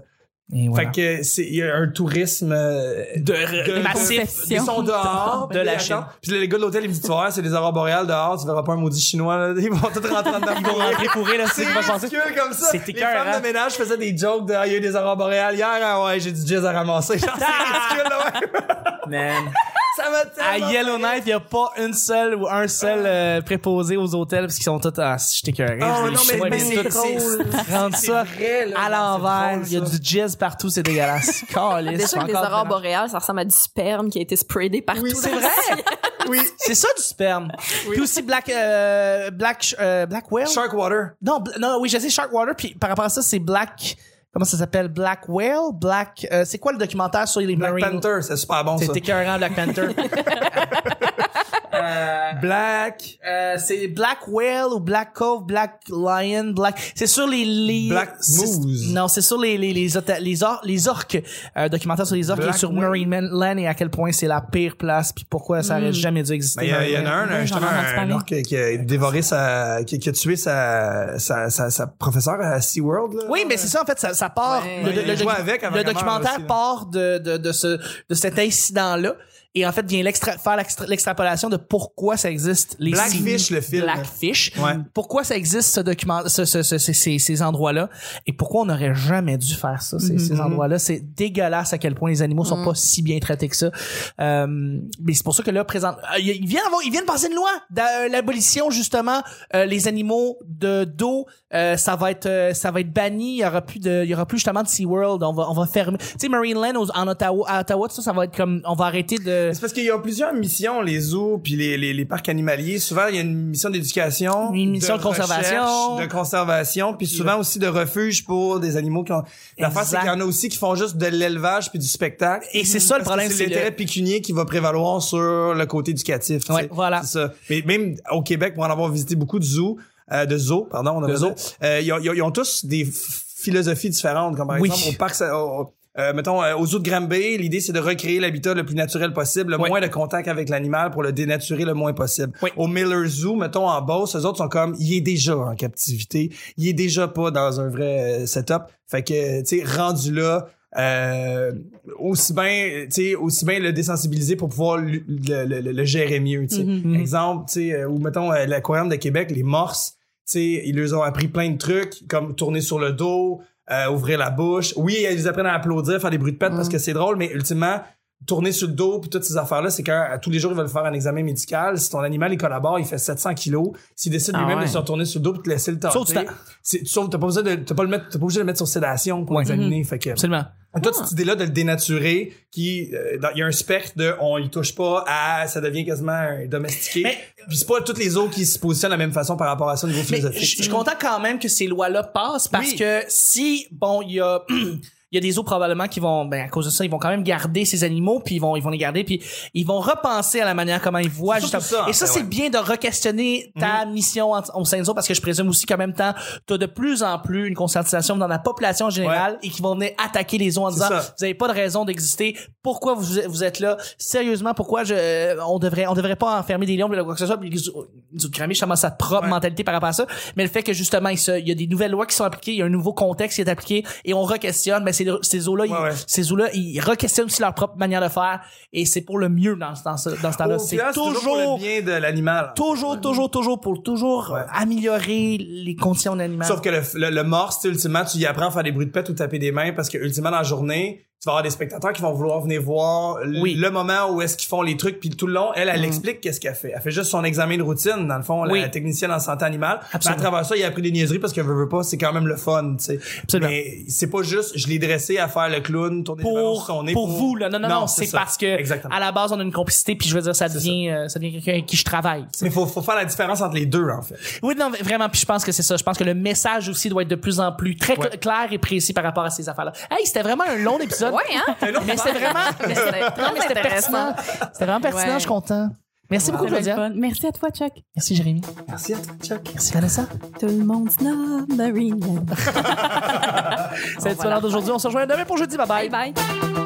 S1: Et voilà.
S3: fait que c'est il y a un tourisme euh,
S1: de, de- massif.
S3: Ils sont dehors.
S1: De la
S3: puis
S1: Chine.
S3: Puis les gars de l'hôtel, ils me disent, tu voir, c'est des aurores boréales dehors, tu verras pas un maudit chinois, là. Ils vont tous rentrer dedans.
S1: Ils vont rentrer fourrés, là, c'est
S3: C'est
S1: ce qui va se passer.
S3: ridicule comme ça. Les femmes de ménage faisaient des jokes de, ah, il y a eu des aurores boréales hier, ah ouais, j'ai du jazz à ramasser. Genre, c'est ridicule, là, ouais.
S1: Man.
S3: Ça va
S1: À
S3: tellement.
S1: Yellowknife, il n'y a pas une seule ou un seul euh, préposé aux hôtels parce qu'ils sont tous ah, je t'écœurais.
S3: Oh,
S1: Les
S3: non, mais- mais
S1: ils
S3: c'est drôle.
S1: Rendre
S3: C'est
S1: ça
S3: vrai, là.
S1: à
S3: C'est
S1: l'envers. Il y a du jizz partout, c'est dégueulasse. Caliste,
S2: Déjà
S1: c'est
S2: que les aurores boréales, ça ressemble à du sperme qui a été sprayé partout.
S3: Oui, c'est vrai. Oui.
S1: C'est ça du sperme. Puis aussi Black euh, Black euh, Black Whale.
S3: Sharkwater.
S1: Non, bl- non, oui, je sais Sharkwater puis par rapport à ça, c'est Black comment ça s'appelle? Black Whale, Black euh, c'est quoi le documentaire sur les
S3: Black
S1: Marines
S3: Panther, c'est super bon.
S1: C'est écœurant Black Panther. Euh,
S3: Black.
S1: Euh, c'est Black Whale ou Black Cove, Black Lion, Black. C'est sur les les.
S3: Black Moose.
S1: Non, c'est sur les les les les, or- les orques. Euh, documentaire sur les orques
S3: Black
S1: et sur
S3: Whale.
S1: Marine Man- Land et à quel point c'est la pire place puis pourquoi ça aurait jamais dû exister.
S3: Il y, en a un,
S4: Ouais,
S3: justement, un orque qui, a dévoré sa, qui, qui a tué sa, sa, sa, sa professeure à SeaWorld, là.
S1: Oui, mais c'est ça en fait, ça, ça part.
S2: Ouais.
S1: le,
S3: avec
S1: documentaire
S3: aussi,
S1: part de de de ce de cet incident là. Et en fait, vient l'extra, faire l'extra- l'extrapolation de pourquoi ça existe. Les
S3: Blackfish,
S1: signes-
S3: le film.
S1: Blackfish.
S3: Ouais.
S1: Pourquoi ça existe ce document, ce, ce, ce- ces- ces, endroits-là? Et pourquoi on n'aurait jamais dû faire ça, ces, ces endroits-là? C'est dégueulasse à quel point les animaux sont pas si bien traités que ça. Euh, mais c'est pour ça que là, présent, euh, il vient avoir, il vient de passer une loi d'a- l'abolition, justement, euh, les animaux de d'eau, euh, ça va être, euh, ça va être banni. Il y aura plus de, il y aura plus justement de SeaWorld. On va, on va fermer. Tu sais, Marineland en Ottawa, à Ottawa, tout ça, ça va être comme, on va arrêter de,
S3: C'est parce qu'il y a plusieurs missions, les zoos puis les, les, les parcs animaliers. Souvent, il y a une mission d'éducation,
S1: Une mission de conservation.
S3: de conservation, puis souvent aussi de refuge pour des animaux qui ont. L'affaire, c'est qu'il y en a aussi qui font juste de l'élevage puis du spectacle.
S1: Et c'est ça le
S3: Parce
S1: problème,
S3: c'est l'intérêt
S1: le-
S3: pécunier qui va prévaloir sur le côté éducatif.
S1: Ouais, voilà.
S3: Ça. Mais même au Québec, pour en avoir visité beaucoup de zoos, euh, de zoo, pardon, on a
S1: De
S3: pas
S1: zoo.
S3: dit. Euh, ils, ont, ils ont- ils ont tous des philosophies différentes, comme par
S1: Oui.
S3: exemple au parc, au- euh, mettons euh, au zoo de Granby, l'idée c'est de recréer l'habitat le plus naturel possible, le
S1: Oui.
S3: moins de contact avec l'animal pour le dénaturer le moins possible.
S1: Oui.
S3: Au Miller Zoo, mettons en Beauce, eux autres sont comme il est déjà en captivité, il est déjà pas dans un vrai euh, setup, fait que tu sais rendu là euh, aussi bien tu sais aussi bien le désensibiliser pour pouvoir le, le- le- le gérer mieux tu sais
S1: Mhm.
S3: exemple tu sais euh, ou mettons euh, l'aquarium de Québec les morses tu sais ils leur ont appris plein de trucs comme tourner sur le dos euh, ouvrir la bouche. Oui ils apprennent à applaudir faire des bruits de pète parce que c'est drôle mais ultimement tourner sur le dos puis toutes ces affaires là c'est quand à tous les jours ils veulent faire un examen médical si ton animal il collabore il fait 700 kilos s'il décide
S2: Ah
S3: lui-même
S2: ouais.
S3: de se retourner sur le dos puis te laisser le temps
S1: Sauf
S3: tu t'as pas besoin de t'as pas le mettre t'as pas obligé de le mettre sur sédation pour
S1: Ouais.
S3: l'examiner fait que
S1: Absolument.
S3: toute cette idée-là de le dénaturer, qui, euh, il y a un spectre de on y touche pas à, ça devient quasiment un domestiqué.
S1: Mais-
S3: Puis c'est pas toutes les autres qui se positionnent de la même façon par rapport à ça au niveau philosophique.
S1: je je suis content quand même que ces lois-là passent parce
S3: Oui.
S1: que si, bon, il y a... Il y a des eaux probablement qui vont, ben à cause de ça, ils vont quand même garder ces animaux, puis ils vont, ils vont les garder, puis ils vont repenser à la manière comment ils voient justement.
S3: ça,
S1: Et ça,
S3: fait,
S1: c'est
S3: ouais. Mhm.
S1: bien de re-questionner ta mission en- au sein zoo, parce que je présume aussi qu'en même temps, tu as de plus en plus une conscientisation dans la population en général et qui vont venir attaquer les zoos en disant,
S3: ça.
S1: vous avez pas de raison d'exister. Pourquoi vous, vous êtes là? Sérieusement, pourquoi je, on devrait, on devrait pas enfermer des lions quoi que ce soit? Puis les zoo- les zoo de Grammy, justement, sa propre
S3: Ouais.
S1: mentalité par rapport à ça. Mais le fait que justement, il, se- il y a des nouvelles lois qui sont appliquées, il y a un nouveau contexte qui est appliqué et on re-questionne, ben, ces, ces eaux-là, ils-
S3: Ouais,
S1: ces eaux-là, ils re-questionnent aussi leur propre manière de faire et c'est pour le mieux dans, ce- dans ce, dans ce temps-là. C'est
S3: final,
S1: toujours,
S3: pour le bien de l'animal.
S1: toujours, toujours, toujours pour toujours améliorer les conditions de l'animal.
S3: Sauf que le, le, le morse, ultimement, tu y apprends à faire des bruits de pète ou taper des mains parce que, ultimement, dans la journée, tu vas avoir des spectateurs qui vont vouloir venir voir
S1: Oui.
S3: le moment où est-ce qu'ils font les trucs puis tout le long. Elle elle explique qu'est-ce qu'elle fait. Elle fait juste son examen de routine dans le fond
S1: Oui.
S3: la technicienne en santé animale.
S1: Absolument.
S3: à travers ça il a appris des niaiseries parce que veut, veut pas c'est quand même le fun tu sais.
S1: Absolument.
S3: mais c'est pas juste je l'ai dressé à faire le clown tourner
S1: pour,
S3: son nez
S1: pour vous là. Non non non, c'est
S3: ça.
S1: parce que
S3: exactement.
S1: à la base on a une complicité puis je veux dire ça devient euh, ça devient quelqu'un avec qui je travaille
S3: mais faut faut faire la différence entre les deux en fait.
S1: Oui non vraiment puis je pense que c'est ça. Je pense que le message aussi doit être de plus en plus très
S3: Ouais.
S1: clair et précis par rapport à ces affaires là hey c'était vraiment un long épisode
S2: Ouais, hein?
S1: mais c'était vraiment
S2: Mais c'était
S1: non mais
S2: très
S1: c'était
S2: intéressant.
S1: pertinent c'était vraiment pertinent
S2: Ouais.
S1: je suis content merci beaucoup Claudia.
S4: Merci à toi, Chuck.
S1: merci Jérémy
S3: merci à toi Chuck
S1: merci Vanessa
S2: Tout le monde snob Marina.
S1: c'est l'heure d'aujourd'hui on se rejoint demain pour jeudi bye bye
S2: Bye bye.